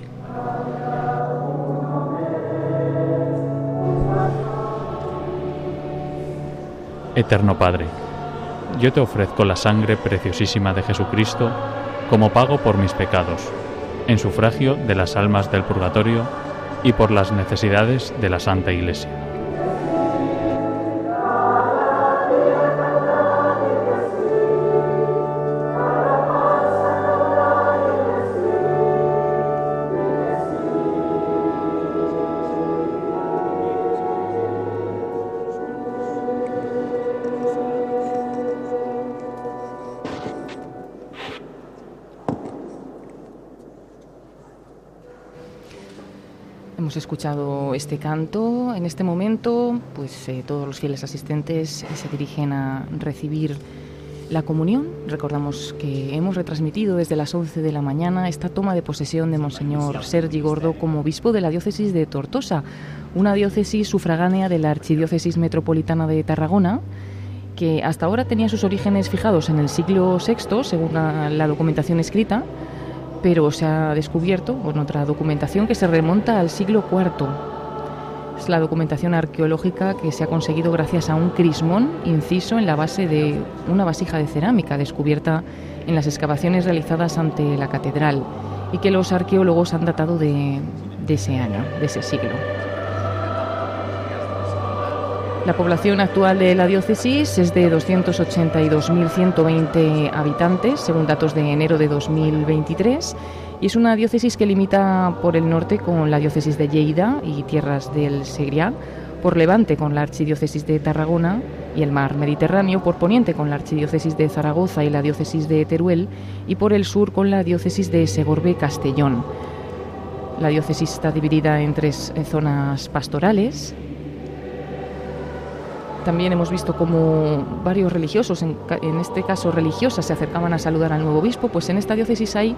Eterno Padre, yo te ofrezco la sangre preciosísima de Jesucristo como pago por mis pecados, en sufragio de las almas del purgatorio y por las necesidades de la Santa Iglesia. Escuchado este canto. En este momento, pues eh, todos los fieles asistentes se dirigen a recibir la comunión. Recordamos que hemos retransmitido desde las 11 de la mañana esta toma de posesión de Monseñor Sergi Gordo como obispo de la diócesis de Tortosa, una diócesis sufragánea de la Archidiócesis Metropolitana de Tarragona, que hasta ahora tenía sus orígenes fijados en el siglo VI, según la documentación escrita, pero se ha descubierto con otra documentación que se remonta al siglo IV. Es la documentación arqueológica que se ha conseguido gracias a un crismón inciso en la base de una vasija de cerámica descubierta en las excavaciones realizadas ante la catedral y que los arqueólogos han datado de, de ese año, de ese siglo. La población actual de la diócesis es de 282.120 habitantes, según datos de enero de 2023, y es una diócesis que limita por el norte con la diócesis de Lleida y tierras del Segriá, por levante con la archidiócesis de Tarragona y el mar Mediterráneo, por poniente con la archidiócesis de Zaragoza y la diócesis de Teruel, y por el sur con la diócesis de Segorbe-Castellón. La diócesis está dividida en tres eh, zonas pastorales, también hemos visto como varios religiosos, en, este caso religiosas, se acercaban a saludar al nuevo obispo, pues en esta diócesis hay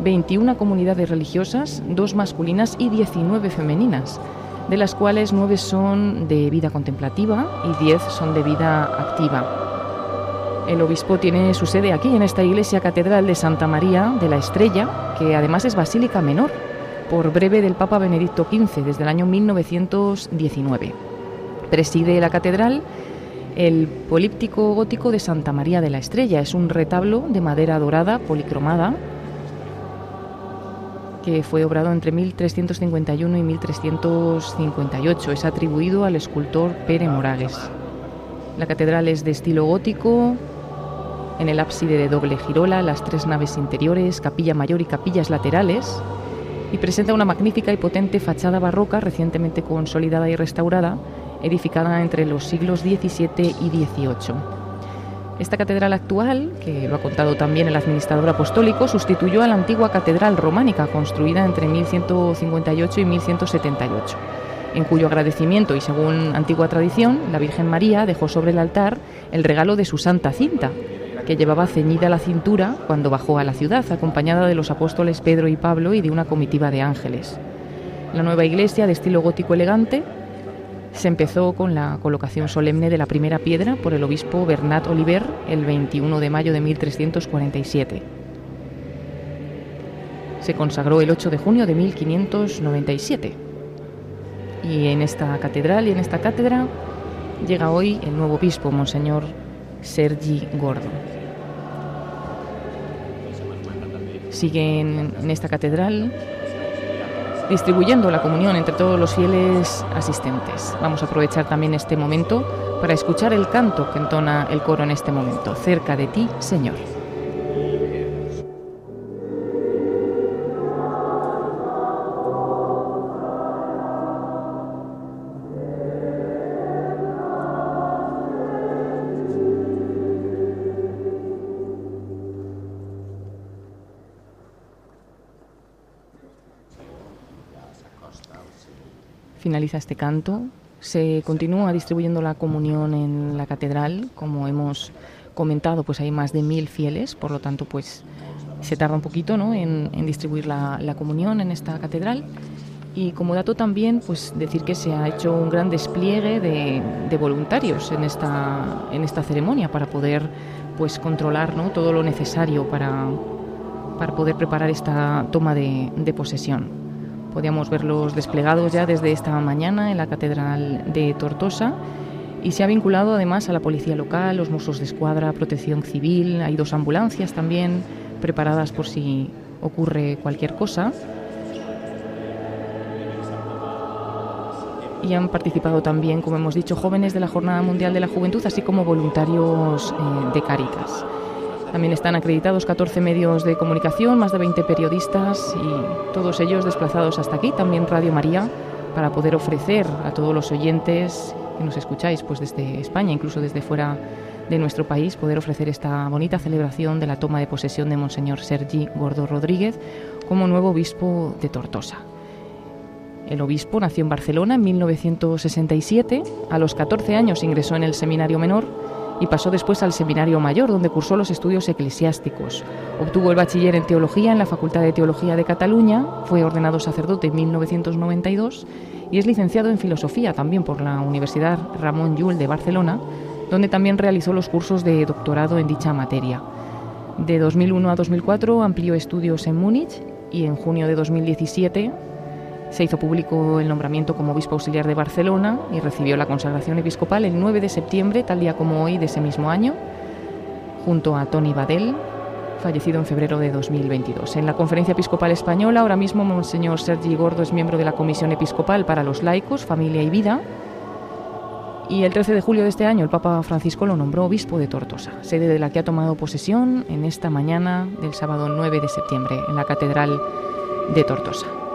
21 comunidades religiosas, dos masculinas y 19 femeninas, de las cuales 9 son de vida contemplativa y 10 son de vida activa. El obispo tiene su sede aquí, en esta iglesia catedral de Santa María de la Estrella, que además es basílica menor, por breve del Papa Benedicto XV, desde el año 1919. Preside la catedral el políptico gótico de Santa María de la Estrella. Es un retablo de madera dorada policromada que fue obrado entre 1351 y 1358. Es atribuido al escultor Pere Moragues. La catedral es de estilo gótico, en el ábside de doble girola, las tres naves interiores, capilla mayor y capillas laterales, y presenta una magnífica y potente fachada barroca recientemente consolidada y restaurada edificada entre los siglos XVII y XVIII. Esta catedral actual, que lo ha contado también el administrador apostólico, sustituyó a la antigua catedral románica construida entre 1158 y 1178, en cuyo agradecimiento y según antigua tradición, la Virgen María dejó sobre el altar el regalo de su santa cinta, que llevaba ceñida la cintura cuando bajó a la ciudad, acompañada de los apóstoles Pedro y Pablo y de una comitiva de ángeles. La nueva iglesia, de estilo gótico elegante, se empezó con la colocación solemne de la primera piedra por el obispo Bernat Oliver el 21 de mayo de 1347. Se consagró el 8 de junio de 1597. Y en esta catedral y en esta cátedra llega hoy el nuevo obispo, Monseñor Sergi Gordo. Sigue en, en esta catedral distribuyendo la comunión entre todos los fieles asistentes. Vamos a aprovechar también este momento para escuchar el canto que entona el coro en este momento, cerca de ti, Señor. Finaliza este canto. Se continúa distribuyendo la comunión en la catedral, como hemos comentado, pues hay más de mil fieles, por lo tanto, pues se tarda un poquito ¿no? en, distribuir la, comunión en esta catedral. Y como dato también, pues decir que se ha hecho un gran despliegue de, voluntarios en esta, en esta ceremonia para poder pues controlar ¿no? todo lo necesario para, para poder preparar esta toma de posesión. Podíamos verlos desplegados ya desde esta mañana en la Catedral de Tortosa y se ha vinculado además a la policía local, los Mossos de Escuadra, Protección Civil, hay dos ambulancias también preparadas por si ocurre cualquier cosa. Y han participado también, como hemos dicho, jóvenes de la Jornada Mundial de la Juventud, así como voluntarios eh, de Cáritas. También están acreditados 14 medios de comunicación, más de 20 periodistas y todos ellos desplazados hasta aquí, también Radio María, para poder ofrecer a todos los oyentes que nos escucháis pues desde España, incluso desde fuera de nuestro país, poder ofrecer esta bonita celebración de la toma de posesión de Monseñor Sergi Gordo Rodríguez como nuevo obispo de Tortosa. El obispo nació en Barcelona en 1967, a los 14 años ingresó en el seminario menor y pasó después al Seminario Mayor, donde cursó los estudios eclesiásticos. Obtuvo el bachiller en Teología en la Facultad de Teología de Cataluña, fue ordenado sacerdote en 1992 y es licenciado en Filosofía también por la Universidad Ramón Llull de Barcelona, donde también realizó los cursos de doctorado en dicha materia. De 2001 a 2004 amplió estudios en Múnich y en junio de 2017 se hizo público el nombramiento como obispo auxiliar de Barcelona y recibió la consagración episcopal el 9 de septiembre, tal día como hoy de ese mismo año, junto a Tony Badel, fallecido en febrero de 2022. En la Conferencia Episcopal Española, ahora mismo Monseñor Sergi Gordo es miembro de la Comisión Episcopal para los Laicos, Familia y Vida. Y el 13 de julio de este año el Papa Francisco lo nombró obispo de Tortosa, sede de la que ha tomado posesión en esta mañana del sábado 9 de septiembre en la Catedral de Tortosa.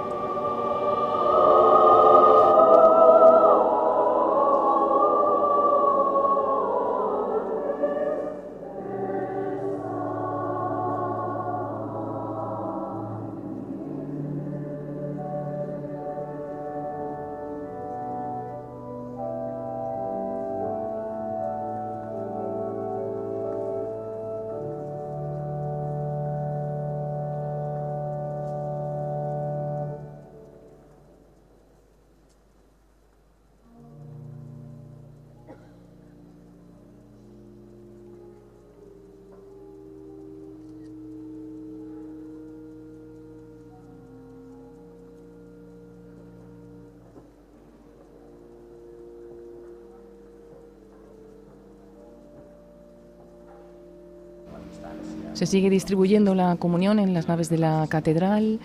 Se sigue distribuyendo la comunión en las naves de la catedral.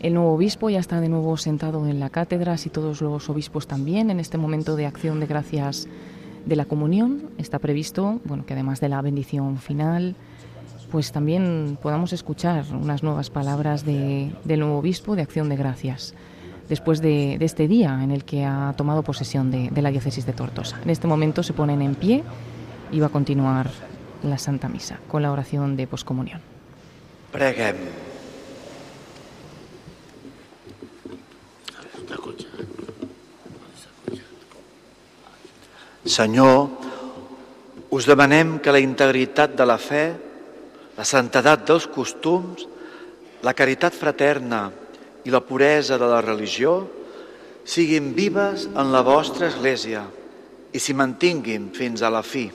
El nuevo obispo ya está de nuevo sentado en la cátedra, y todos los obispos también en este momento de acción de gracias de la comunión. Está previsto, bueno, que además de la bendición final, pues también podamos escuchar unas nuevas palabras de, del nuevo obispo de acción de gracias después de, de, este día en el que ha tomado posesión de, de la diócesis de Tortosa. En este momento se ponen en pie y va a continuar la Santa Misa con la oración de poscomunión. Preguem. Senyor, us demanem que la integritat de la fe, la santedat dels costums, la caritat fraterna i la puresa de la religió siguin vives en la vostra Església i s'hi mantinguin fins a la fi.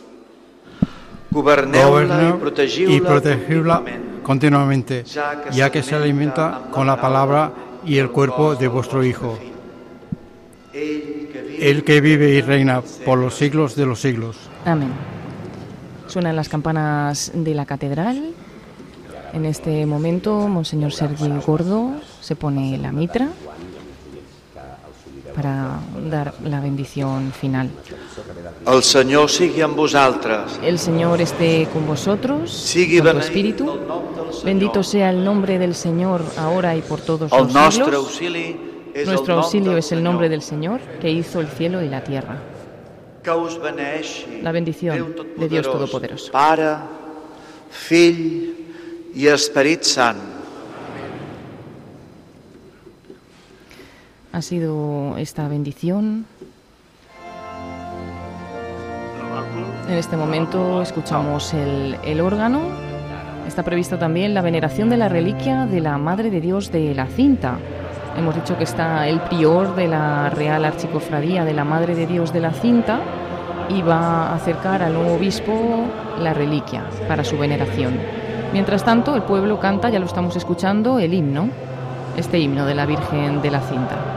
Protegiu-la y protegirla continuamente, ya que se alimenta con la palabra y el cuerpo de vuestro Hijo, el que vive y reina por los siglos de los siglos. Amén. Suenan las campanas de la catedral. En este momento, Monseñor Sergi Gordo se pone la mitra para dar la bendición final. El Senyor sigui amb vosaltres. El Señor esté con vosotros, Sigui con tu espíritu. Bendito sea el nombre del Señor ahora y por todos El los siglos. Nuestro auxilio es el nombre del Señor que hizo el cielo y la tierra. La bendición de Dios Todopoderoso. Pare, Fill i Esperit Sant. Ha sido esta bendición. En este momento escuchamos el, órgano. Está prevista también la veneración de la reliquia de la Madre de Dios de la Cinta. Hemos dicho que está el prior de la Real Archicofradía de la Madre de Dios de la Cinta y va a acercar al nuevo obispo la reliquia para su veneración. Mientras tanto, el pueblo canta, ya lo estamos escuchando, el himno, este himno de la Virgen de la Cinta.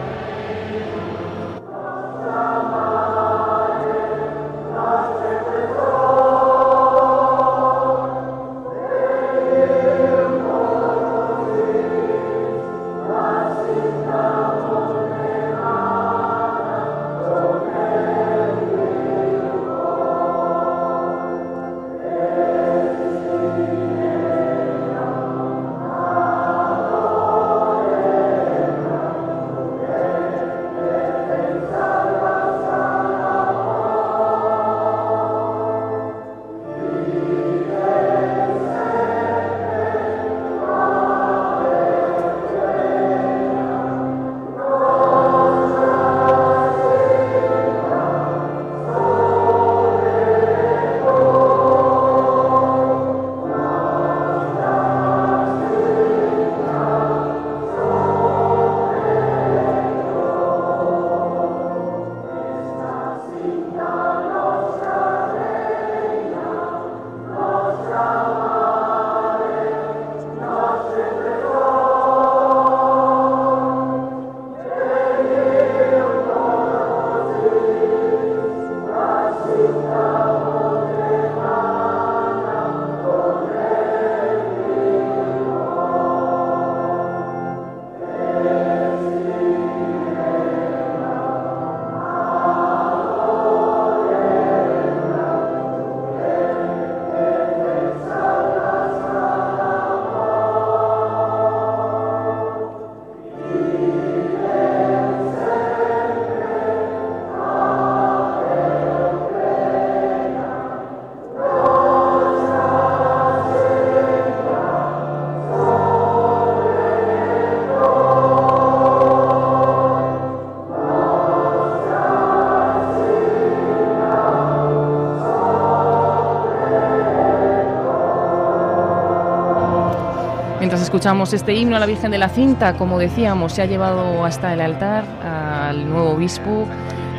Escuchamos este himno a la Virgen de la Cinta, como decíamos, se ha llevado hasta el altar al nuevo obispo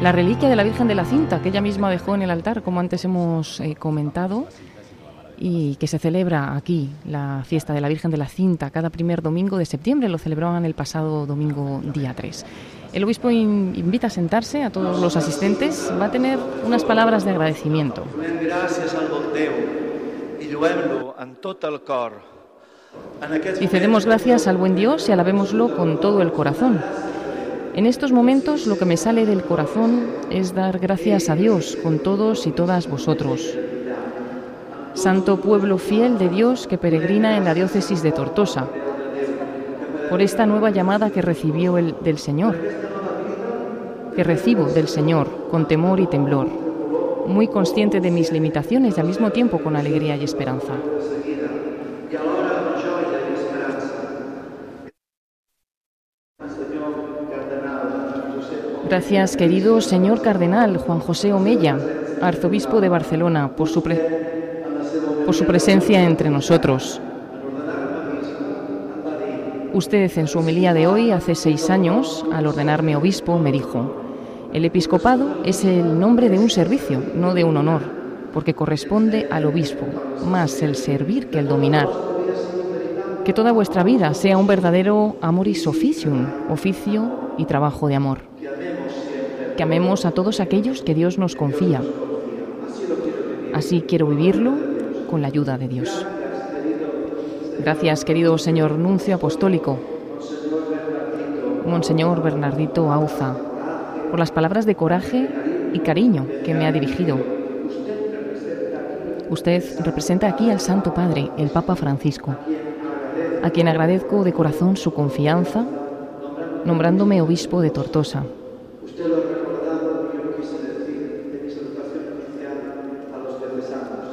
la reliquia de la Virgen de la Cinta, que ella misma dejó en el altar, como antes hemos eh, comentado, y que se celebra aquí, la fiesta de la Virgen de la Cinta, cada primer domingo de septiembre. Lo celebraban el pasado domingo día 3. El obispo in- invita a sentarse a todos los asistentes. Va a tener unas palabras de agradecimiento. Gràcies al lluem-lo en tot el. En aquests Dice, demos gracias al buen Dios y alabémoslo con todo el corazón. En estos momentos lo que me sale del corazón es dar gracias a Dios con todos y todas vosotros. Santo pueblo fiel de Dios que peregrina en la diócesis de Tortosa, por esta nueva llamada que recibió el, del Señor, que recibo del Señor con temor y temblor, muy consciente de mis limitaciones y al mismo tiempo con alegría y esperanza. i alhora amb joia i esperança. Senyor Cardenal Josep Gracias, querido señor cardenal Juan José Omella, arzobispo de Barcelona, por su, por su presencia entre nosotros. Usted, en su homilía de hoy, hace seis años, al ordenarme obispo, me dijo, el episcopado es el nombre de un servicio, no de un honor, porque corresponde al obispo, más el servir que el dominar. Que toda vuestra vida sea un verdadero amoris officium, oficio y trabajo de amor. Que amemos a todos aquellos que Dios nos confía. Así quiero vivirlo con la ayuda de Dios. Gracias, querido señor nuncio apostólico, Monseñor Bernardito Auza, por las palabras de coraje y cariño que me ha dirigido. Usted representa aquí al Santo Padre, el Papa Francisco, a quien agradezco de corazón su confianza, nombrándome obispo de Tortosa. Usted lo ha recordado y yo quise decir en mi salutación oficial a los diocesanos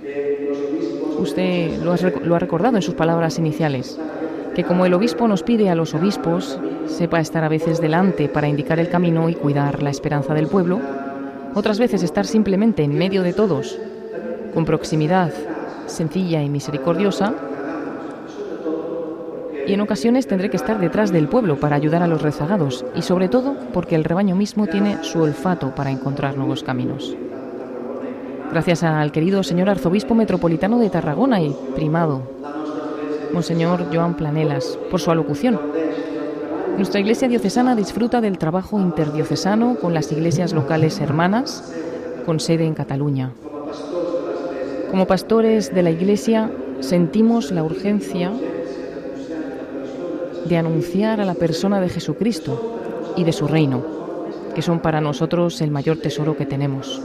que los obispos Usted lo, lo ha recordado en sus palabras iniciales, que como el obispo nos pide a los obispos, sepa estar a veces delante para indicar el camino y cuidar la esperanza del pueblo, otras veces estar simplemente en medio de todos, con proximidad sencilla y misericordiosa, y en ocasiones tendré que estar detrás del pueblo para ayudar a los rezagados, y sobre todo porque el rebaño mismo tiene su olfato para encontrar nuevos caminos. Gracias al querido señor arzobispo metropolitano de Tarragona y primado, Monseñor Joan Planelas, por su alocución. Nuestra iglesia diocesana disfruta del trabajo interdiocesano con las iglesias locales hermanas, con sede en Cataluña. Como pastores de la iglesia, sentimos la urgencia de anunciar a la persona de Jesucristo y de su reino, que son para nosotros el mayor tesoro que tenemos.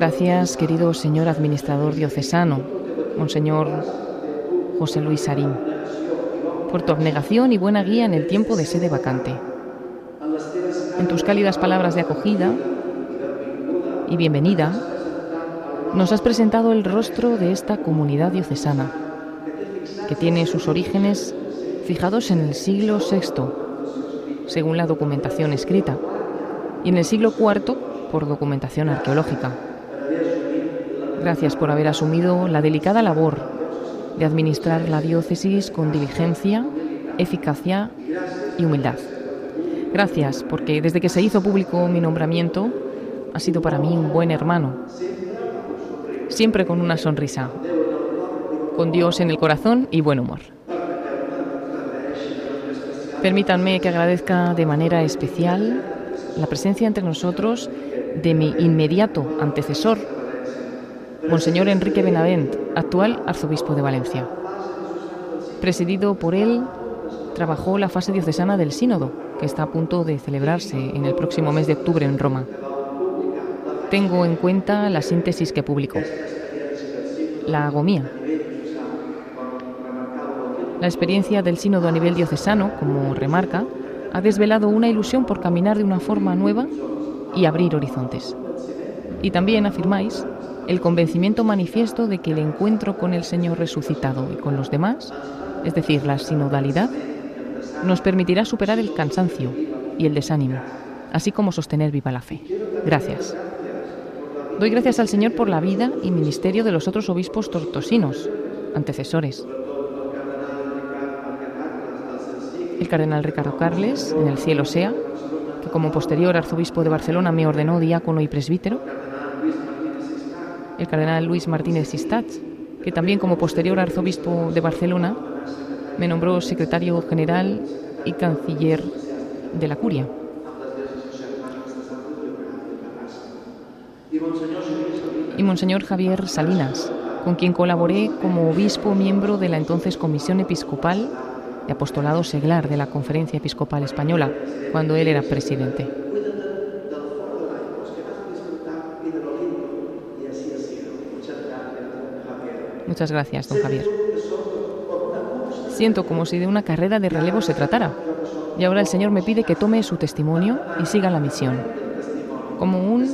Gracias, querido señor administrador diocesano, Monseñor José Luis Sarín, por tu abnegación y buena guía en el tiempo de sede vacante. En tus cálidas palabras de acogida y bienvenida, nos has presentado el rostro de esta comunidad diocesana, que tiene sus orígenes fijados en el siglo VI, según la documentación escrita, y en el siglo IV por documentación arqueológica. Gracias por haber asumido la delicada labor de administrar la diócesis con diligencia, eficacia y humildad. Gracias porque desde que se hizo público mi nombramiento ha sido para mí un buen hermano, siempre con una sonrisa, con Dios en el corazón y buen humor. Permítanme que agradezca de manera especial la presencia entre nosotros de mi inmediato antecesor, Monseñor Enrique Benavent, actual arzobispo de Valencia. Presidido por él, trabajó la fase diocesana del Sínodo, que está a punto de celebrarse en el próximo mes de octubre en Roma. Tengo en cuenta la síntesis que publicó. La hago mía. La experiencia del sínodo a nivel diocesano, como remarca, ha desvelado una ilusión por caminar de una forma nueva y abrir horizontes. Y también afirmáis el convencimiento manifiesto de que el encuentro con el Señor resucitado y con los demás, es decir, la sinodalidad, nos permitirá superar el cansancio y el desánimo, así como sostener viva la fe. Gracias. Doy gracias al Señor por la vida y ministerio de los otros obispos tortosinos, antecesores. El cardenal Ricardo Carles, en el cielo sea, que como posterior arzobispo de Barcelona me ordenó diácono y presbítero. El cardenal Luis Martínez Sistats, que también como posterior arzobispo de Barcelona me nombró secretario general y canciller de la curia. Y Monseñor Javier Salinas, con quien colaboré como obispo miembro de la entonces Comisión Episcopal de Apostolado Seglar de la Conferencia Episcopal Española, cuando él era presidente. Muchas gracias, don Javier. Siento como si de una carrera de relevo se tratara. Y ahora el Señor me pide que tome su testimonio y siga la misión. Como un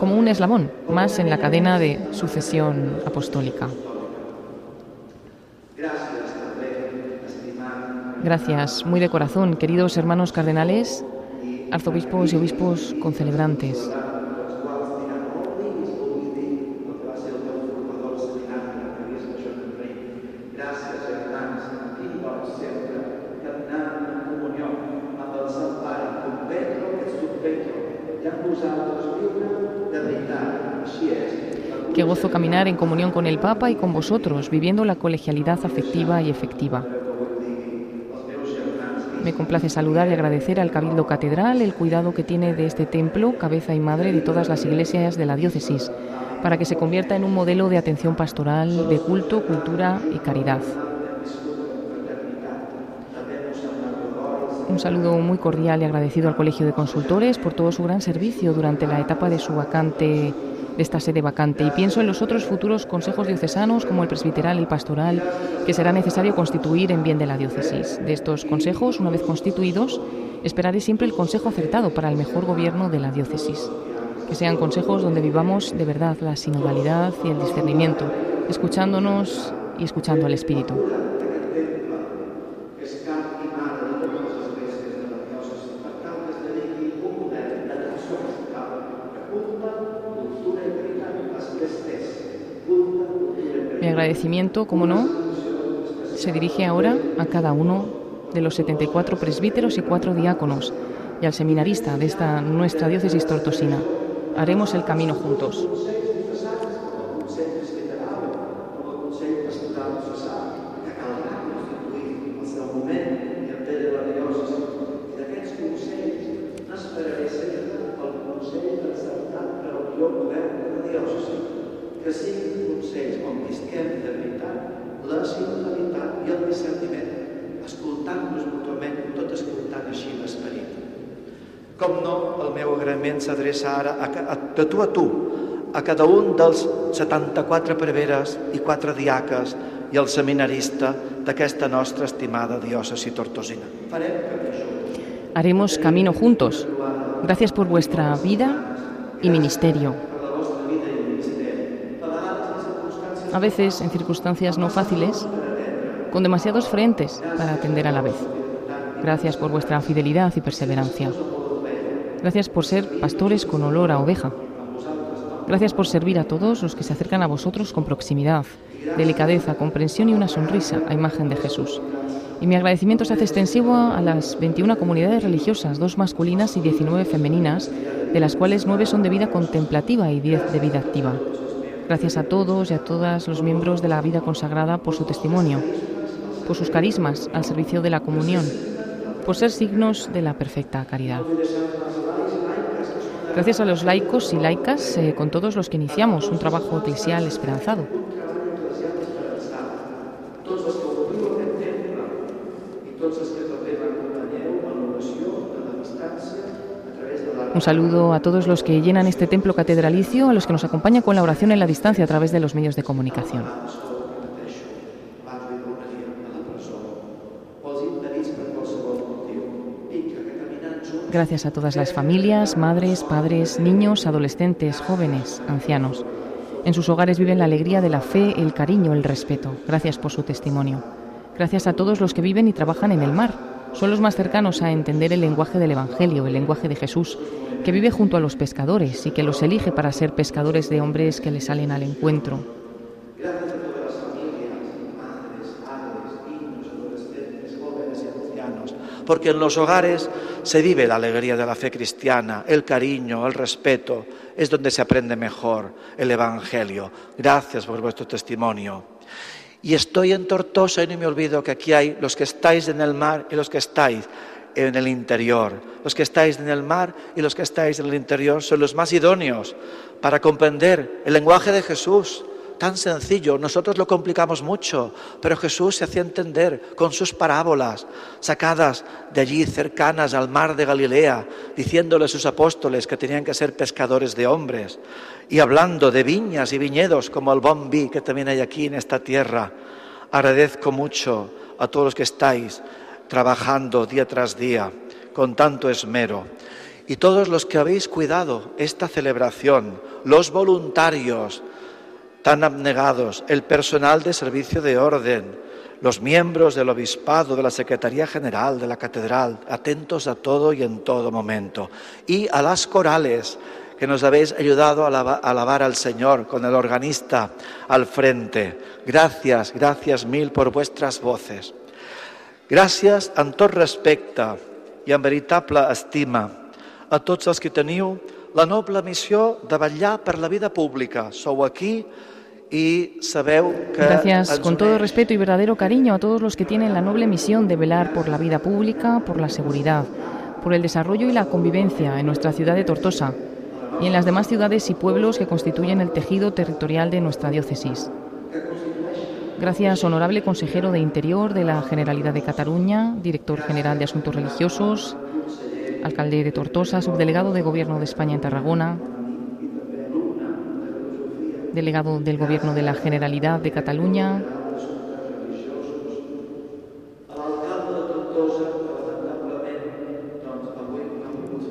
como un eslabón más en la cadena de sucesión apostólica. Gracias, muy de corazón, queridos hermanos cardenales, arzobispos y obispos concelebrantes. Qué gozo caminar en comunión con el Papa y con vosotros, viviendo la colegialidad afectiva y efectiva. Me complace saludar y agradecer al Cabildo Catedral el cuidado que tiene de este templo, cabeza y madre de todas las iglesias de la diócesis, para que se convierta en un modelo de atención pastoral, de culto, cultura y caridad. Un saludo muy cordial y agradecido al Colegio de Consultores por todo su gran servicio durante la etapa de su vacante de esta sede vacante y pienso en los otros futuros consejos diocesanos como el presbiteral y pastoral que será necesario constituir en bien de la diócesis. De estos consejos, una vez constituidos, esperaré siempre el consejo acertado para el mejor gobierno de la diócesis. Que sean consejos donde vivamos de verdad la sinodalidad y el discernimiento, escuchándonos y escuchando al Espíritu. Agradecimiento, como no, se dirige ahora a cada uno de los 74 presbíteros y cuatro diáconos y al seminarista de esta nuestra diócesis tortosina. Haremos el camino juntos. que siguin consells on visquem de veritat la singularitat i el discerniment, escoltant-nos mútuament, tot escoltant així l'esperit. Com no, el meu agraïment s'adreça ara a, a, de tu a tu, a cada un dels 74 preveres i quatre diaques i el seminarista d'aquesta nostra estimada diòcesi tortosina. Haremos camino juntos. Gracias por vuestra vida y ministerio. a veces en circunstancias no fáciles, con demasiados frentes para atender a la vez. Gracias por vuestra fidelidad y perseverancia. Gracias por ser pastores con olor a oveja. Gracias por servir a todos los que se acercan a vosotros con proximidad, delicadeza, comprensión y una sonrisa a imagen de Jesús. Y mi agradecimiento se hace extensivo a las 21 comunidades religiosas, dos masculinas y 19 femeninas, de las cuales nueve son de vida contemplativa y 10 de vida activa. Gracias a todos y a todas los miembros de la vida consagrada por su testimonio, por sus carismas al servicio de la comunión, por ser signos de la perfecta caridad. Gracias a los laicos y laicas, eh, con todos los que iniciamos un trabajo eclesial esperanzado. Un saludo a todos los que llenan este templo catedralicio, a los que nos acompañan con la oración en la distancia a través de los medios de comunicación. Gracias a todas las familias, madres, padres, niños, adolescentes, jóvenes, ancianos. En sus hogares viven la alegría de la fe, el cariño, el respeto. Gracias por su testimonio. Gracias a todos los que viven y trabajan en el mar, Son los más cercanos a entender el lenguaje del Evangelio, el lenguaje de Jesús, que vive junto a los pescadores y que los elige para ser pescadores de hombres que le salen al encuentro. porque en los hogares se vive la alegría de la fe cristiana, el cariño, el respeto, es donde se aprende mejor el Evangelio. Gracias por vuestro testimonio. Y estoy en Tortosa y no me olvido que aquí hay los que estáis en el mar y los que estáis en el interior. Los que estáis en el mar y los que estáis en el interior son los más idóneos para comprender el lenguaje de Jesús, tan sencillo. Nosotros lo complicamos mucho, pero Jesús se hacía entender con sus parábolas, sacadas de allí cercanas al mar de Galilea, diciéndole a sus apóstoles que tenían que ser pescadores de hombres, y hablando de viñas y viñedos como el bombí que también hay aquí en esta tierra. Agradezco mucho a todos los que estáis trabajando día tras día con tanto esmero. Y todos los que habéis cuidado esta celebración, los voluntarios, tan abnegados, el personal de servicio de orden, los miembros del obispado, de la Secretaría General, de la Catedral, atentos a todo y en todo momento. Y a las corales que nos habéis ayudado a alabar al Señor con el organista al frente. Gracias, gracias mil por vuestras voces. Gràcies en tot respecte i en veritable estima a tots els que teniu la noble missió de vetllar per la vida pública. Sou aquí y que Gracias con todo respeto y verdadero cariño a todos los que tienen la noble misión de velar por la vida pública, por la seguridad, por el desarrollo y la convivencia en nuestra ciudad de Tortosa y en las demás ciudades y pueblos que constituyen el tejido territorial de nuestra diócesis. Gracias, honorable consejero de Interior de la Generalidad de Cataluña, director general de Asuntos Religiosos, alcalde de Tortosa, subdelegado de Gobierno de España en Tarragona, delegado del Gobierno de la Generalidad de Cataluña,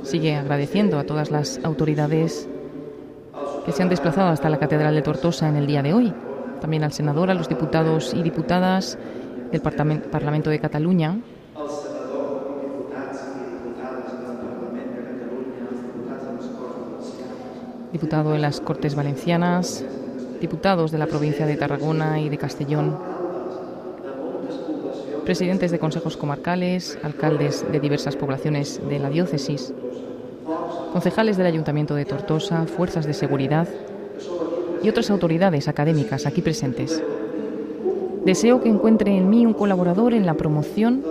sigue agradeciendo a todas las autoridades que se han desplazado hasta la Catedral de Tortosa en el día de hoy, también al senador, a los diputados y diputadas del Parlamento de Cataluña, diputado en las Cortes Valencianas, diputados de la provincia de Tarragona y de Castellón, presidentes de consejos comarcales, alcaldes de diversas poblaciones de la diócesis, concejales del Ayuntamiento de Tortosa, fuerzas de seguridad y otras autoridades académicas aquí presentes. Deseo que encuentre en mí un colaborador en la promoción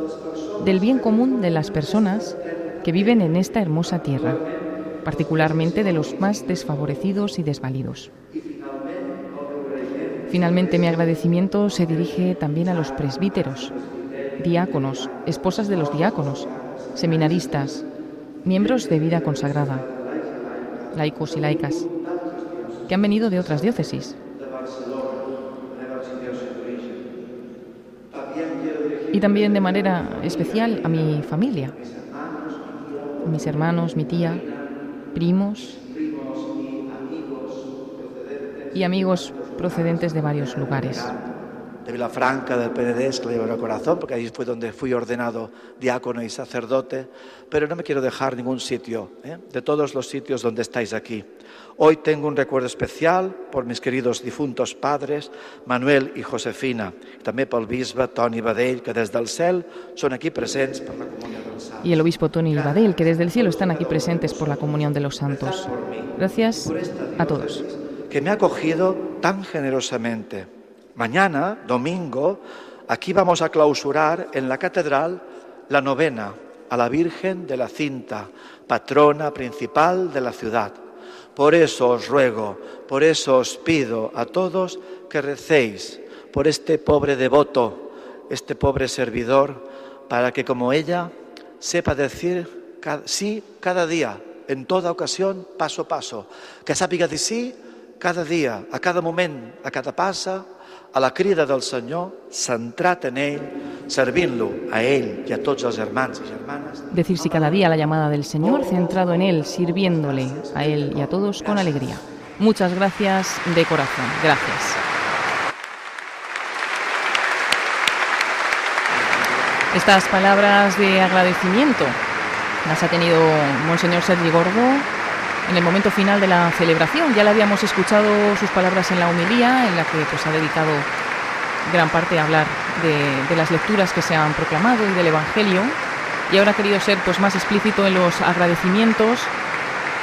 del bien común de las personas que viven en esta hermosa tierra, particularmente de los más desfavorecidos y desvalidos. Finalmente, mi agradecimiento se dirige también a los presbíteros, diáconos, esposas de los diáconos, seminaristas, miembros de vida consagrada, laicos y laicas, que han venido de otras diócesis. Y también de manera especial a mi familia, a mis hermanos, mi tía, primos y amigos procedentes de varios lugares de Vilafranca, del Penedés, que le llevo en el corazón, porque ahí fue donde fui ordenado diácono y sacerdote, pero no me quiero dejar ningún sitio, ¿eh? de todos los sitios donde estáis aquí. Hoy tengo un recuerdo especial por mis queridos difuntos padres, Manuel y Josefina, y también por el bisbe Toni Badell, que desde el cel son aquí presentes por la comunión de los santos. Y el obispo Tony Badell, que desde el cielo están aquí presentes por la comunión de los santos. Gracias a todos. Que me ha acogido tan generosamente. Mañana, domingo, aquí vamos a clausurar en la catedral la novena a la Virgen de la Cinta, patrona principal de la ciudad. Por eso os ruego, por eso os pido a todos que recéis por este pobre devoto, este pobre servidor, para que como ella sepa decir sí cada día, en toda ocasión, paso a paso, que sàpiga dir sí cada dia, a cada moment, a cada passa, la crida del Senyor, centrat en ell, servint-lo a ell i a tots els germans i germanes. Decir sí cada día la llamada del Señor, centrado en Él, sirviéndole a Él y a todos con alegría. Muchas gracias de corazón. Gracias. Estas palabras de agradecimiento las ha tenido Monseñor Sergi Gordo en el momento final de la celebración. Ya le habíamos escuchado sus palabras en la homilía, en la que pues, ha dedicado gran parte a hablar de, de las lecturas que se han proclamado y del Evangelio. Y ahora ha querido ser pues, más explícito en los agradecimientos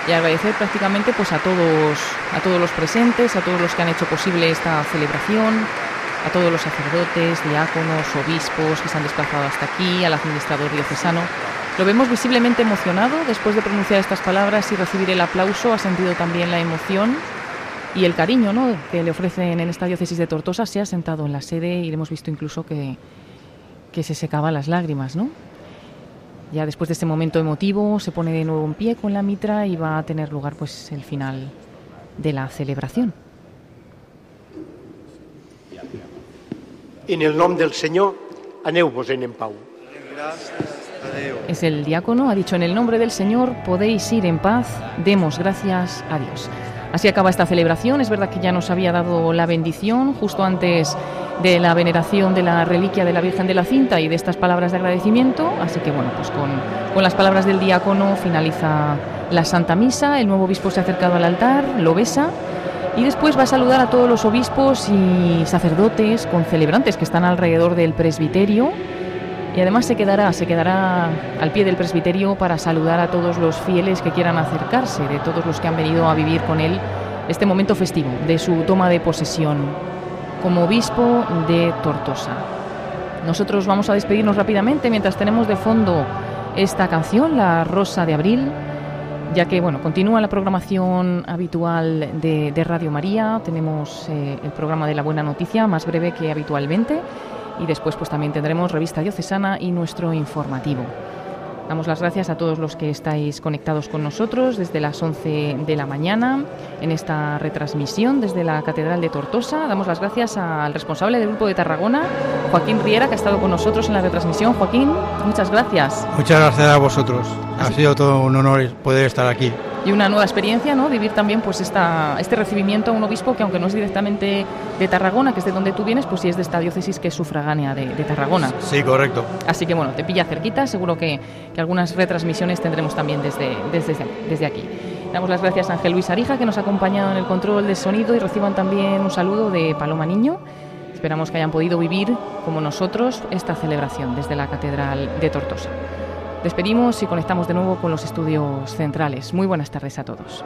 y agradecer prácticamente pues, a, todos, a todos los presentes, a todos los que han hecho posible esta celebración, a todos los sacerdotes, diáconos, obispos que se han desplazado hasta aquí, al administrador diocesano. Lo vemos visiblemente emocionado después de pronunciar estas palabras y recibir el aplauso. Ha sentido también la emoción y el cariño ¿no? que le ofrecen en esta diócesis de Tortosa. Se ha sentado en la sede y le hemos visto incluso que, que se secaban las lágrimas. ¿no? Ya después de este momento emotivo se pone de nuevo en pie con la mitra y va a tener lugar pues el final de la celebración. En el nom del Senyor, aneu-vos-en en pau. Es el diácono, ha dicho en el nombre del Señor, podéis ir en paz, demos gracias a Dios. Así acaba esta celebración. Es verdad que ya nos había dado la bendición justo antes de la veneración de la reliquia de la Virgen de la Cinta y de estas palabras de agradecimiento. Así que bueno, pues con, con las palabras del diácono finaliza la Santa Misa. El nuevo obispo se ha acercado al altar, lo besa y después va a saludar a todos los obispos y sacerdotes con celebrantes que están alrededor del presbiterio. Y además se quedará, se quedará al pie del presbiterio para saludar a todos los fieles que quieran acercarse, de todos los que han venido a vivir con él este momento festivo de su toma de posesión como obispo de Tortosa. Nosotros vamos a despedirnos rápidamente mientras tenemos de fondo esta canción, La Rosa de Abril, ya que bueno, continúa la programación habitual de, Radio María, tenemos eh, el programa de la buena noticia, más breve que habitualmente, y después pues también tendremos revista diocesana y nuestro informativo. Damos las gracias a todos los que estáis conectados con nosotros desde las 11 de la mañana en esta retransmisión desde la Catedral de Tortosa. Damos las gracias al responsable del Grupo de Tarragona, Joaquín Riera, que ha estado con nosotros en la retransmisión. Joaquín, muchas gracias. Muchas gracias a vosotros. Ha sido todo un honor poder estar aquí. Y una nueva experiencia, ¿no? Vivir también pues esta, este recibimiento a un obispo que aunque no es directamente de Tarragona, que es de donde tú vienes, pues sí es de esta diócesis que es sufragánea de, de Tarragona. Sí, correcto. Así que bueno, te pilla cerquita, seguro que, que algunas retransmisiones tendremos también desde, desde, desde aquí. Damos las gracias a Ángel Luis Arija, que nos ha acompañado en el control del sonido, y reciban también un saludo de Paloma Niño. Esperamos que hayan podido vivir, como nosotros, esta celebración desde la Catedral de Tortosa. Despedimos y conectamos de nuevo con los estudios centrales. Muy buenas tardes a todos.